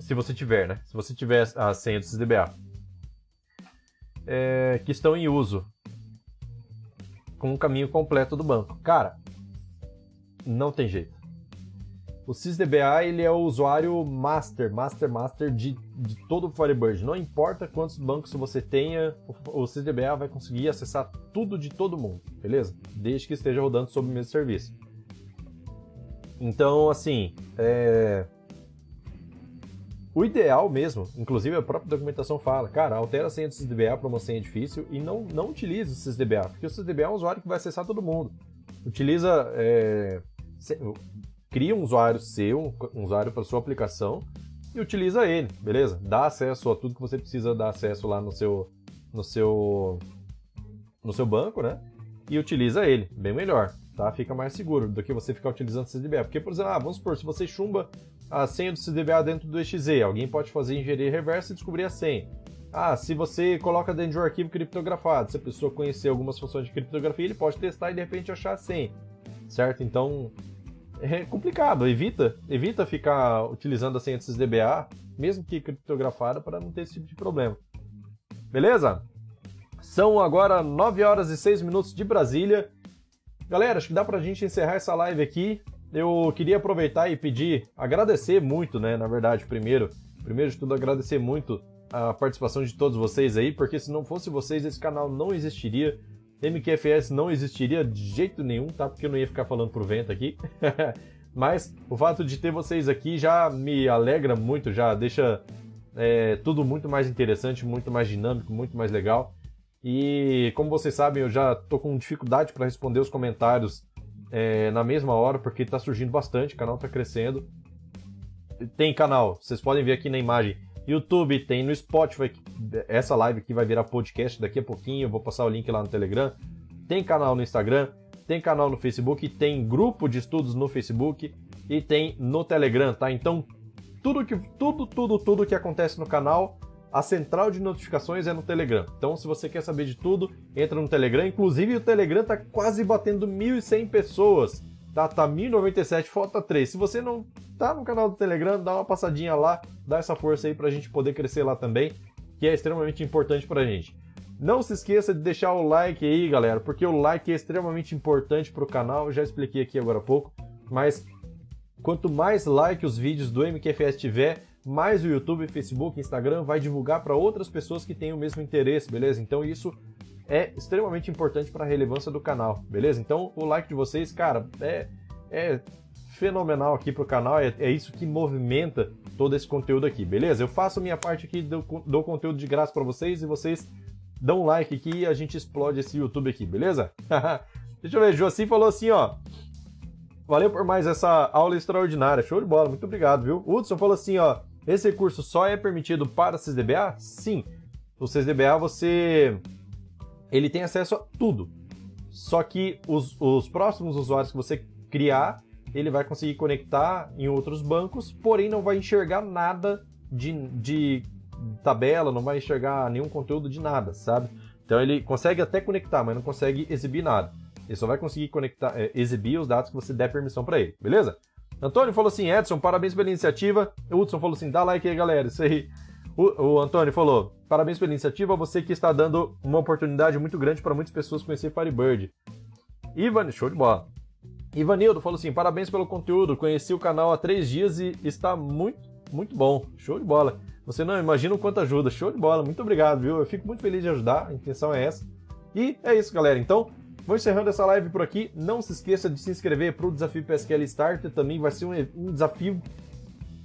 Se você tiver, né? Se você tiver a senha do CDBA. É, que estão em uso. Com o caminho completo do banco. Cara, não tem jeito. O SysDBA ele é o usuário master, master, master de, de todo o Firebird. Não importa quantos bancos você tenha, o, SysDBA vai conseguir acessar tudo de todo mundo, beleza? Desde que esteja rodando sob o mesmo serviço. Então, assim, é... o ideal mesmo, inclusive a própria documentação fala, cara, altera a senha do SysDBA para uma senha difícil e não, não utilize o SysDBA, porque o SysDBA é um usuário que vai acessar todo mundo. Utiliza é cria um usuário seu, um usuário para sua aplicação e utiliza ele, beleza? Dá acesso a tudo que você precisa dar acesso lá no seu no seu no seu banco, né? E utiliza ele, bem melhor, tá? Fica mais seguro do que você ficar utilizando o CDBA. Porque, por exemplo, ah, vamos supor, se você chumba a senha do CDBA dentro do EXE, alguém pode fazer engenharia reversa e descobrir a senha. Ah, se você coloca dentro de um arquivo criptografado, se a pessoa conhecer algumas funções de criptografia, ele pode testar e de repente achar a senha, certo? Então, é complicado. Evita, evita ficar utilizando a senha desses DBA, mesmo que criptografada, para não ter esse tipo de problema. Beleza? São agora 9 horas e 6 minutos de Brasília. Galera, acho que dá pra gente encerrar essa live aqui. Eu queria aproveitar e pedir, agradecer muito, né? Na verdade, primeiro, primeiro de tudo, agradecer muito a participação de todos vocês aí, porque se não fosse vocês, esse canal não existiria. MQFS não existiria de jeito nenhum, tá? Porque eu não ia ficar falando pro vento aqui. Mas o fato de ter vocês aqui já me alegra muito, já deixa é, tudo muito mais interessante, muito mais dinâmico, muito mais legal. E como vocês sabem, eu já tô com dificuldade para responder os comentários é, na mesma hora, porque tá surgindo bastante, o canal tá crescendo. Tem canal, vocês podem ver aqui na imagem YouTube, tem no Spotify. Essa live aqui vai virar podcast daqui a pouquinho. Eu vou passar o link lá no Telegram. Tem canal no Instagram, tem canal no Facebook, tem grupo de estudos no Facebook e tem no Telegram, tá? Então, tudo que tudo, tudo, tudo que acontece no canal, a central de notificações é no Telegram. Então, se você quer saber de tudo, entra no Telegram. Inclusive, o Telegram tá quase batendo 1.100 pessoas. Tá 1097, falta 3. Se você não tá no canal do Telegram, dá uma passadinha lá, dá essa força aí pra gente poder crescer lá também, que é extremamente importante pra gente. Não se esqueça de deixar o like aí, galera, porque o like é extremamente importante pro canal, eu já expliquei aqui agora há pouco, mas quanto mais like os vídeos do MQFS tiver, mais o YouTube, Facebook, Instagram vai divulgar para outras pessoas que têm o mesmo interesse, beleza? Então isso é extremamente importante para a relevância do canal, beleza? Então o like de vocês, cara, é, é fenomenal aqui pro canal, é, é isso que movimenta todo esse conteúdo aqui, beleza? Eu faço minha parte aqui, dou, dou conteúdo de graça para vocês e vocês dão um like aqui e a gente explode esse YouTube aqui, beleza? Deixa eu ver, Joacim falou assim, ó. valeu por mais essa aula extraordinária. Show de bola, muito obrigado, viu? O Hudson falou assim, ó, esse recurso só é permitido para CSDBA? Sim. O CSDBA você ele tem acesso a tudo. Só que os, os próximos usuários que você criar, ele vai conseguir conectar em outros bancos, porém não vai enxergar nada de, de tabela, não vai enxergar nenhum conteúdo de nada, sabe? Então ele consegue até conectar, mas não consegue exibir nada. Ele só vai conseguir conectar, é, exibir os dados que você der permissão para ele, beleza? Antônio falou assim, Edson, parabéns pela iniciativa. Hudson falou assim, dá like aí, galera. Isso aí. O, o, Antônio falou, parabéns pela iniciativa, você que está dando uma oportunidade muito grande para muitas pessoas conhecer Firebird. Ivan, show de bola. Ivanildo falou assim, parabéns pelo conteúdo, conheci o canal há três dias e está muito, muito bom. Show de bola. Você não imagina o quanto ajuda. Show de bola, muito obrigado, viu? Eu fico muito feliz de ajudar, a intenção é essa. E é isso, galera. Então, Vou encerrando essa live por aqui. Não se esqueça de se inscrever para o desafio PSQL Starter. Também vai ser um, um desafio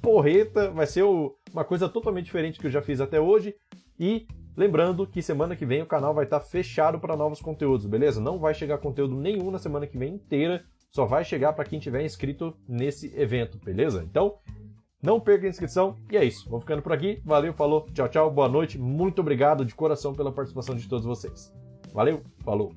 porreta, vai ser uma coisa totalmente diferente que eu já fiz até hoje. E lembrando que semana que vem o canal vai estar tá fechado para novos conteúdos, beleza? Não vai chegar conteúdo nenhum na semana que vem inteira, só vai chegar para quem tiver inscrito nesse evento, beleza? Então, não perca a inscrição e é isso. Vou ficando por aqui. Valeu, falou, tchau, tchau, boa noite. Muito obrigado de coração pela participação de todos vocês. Valeu, falou.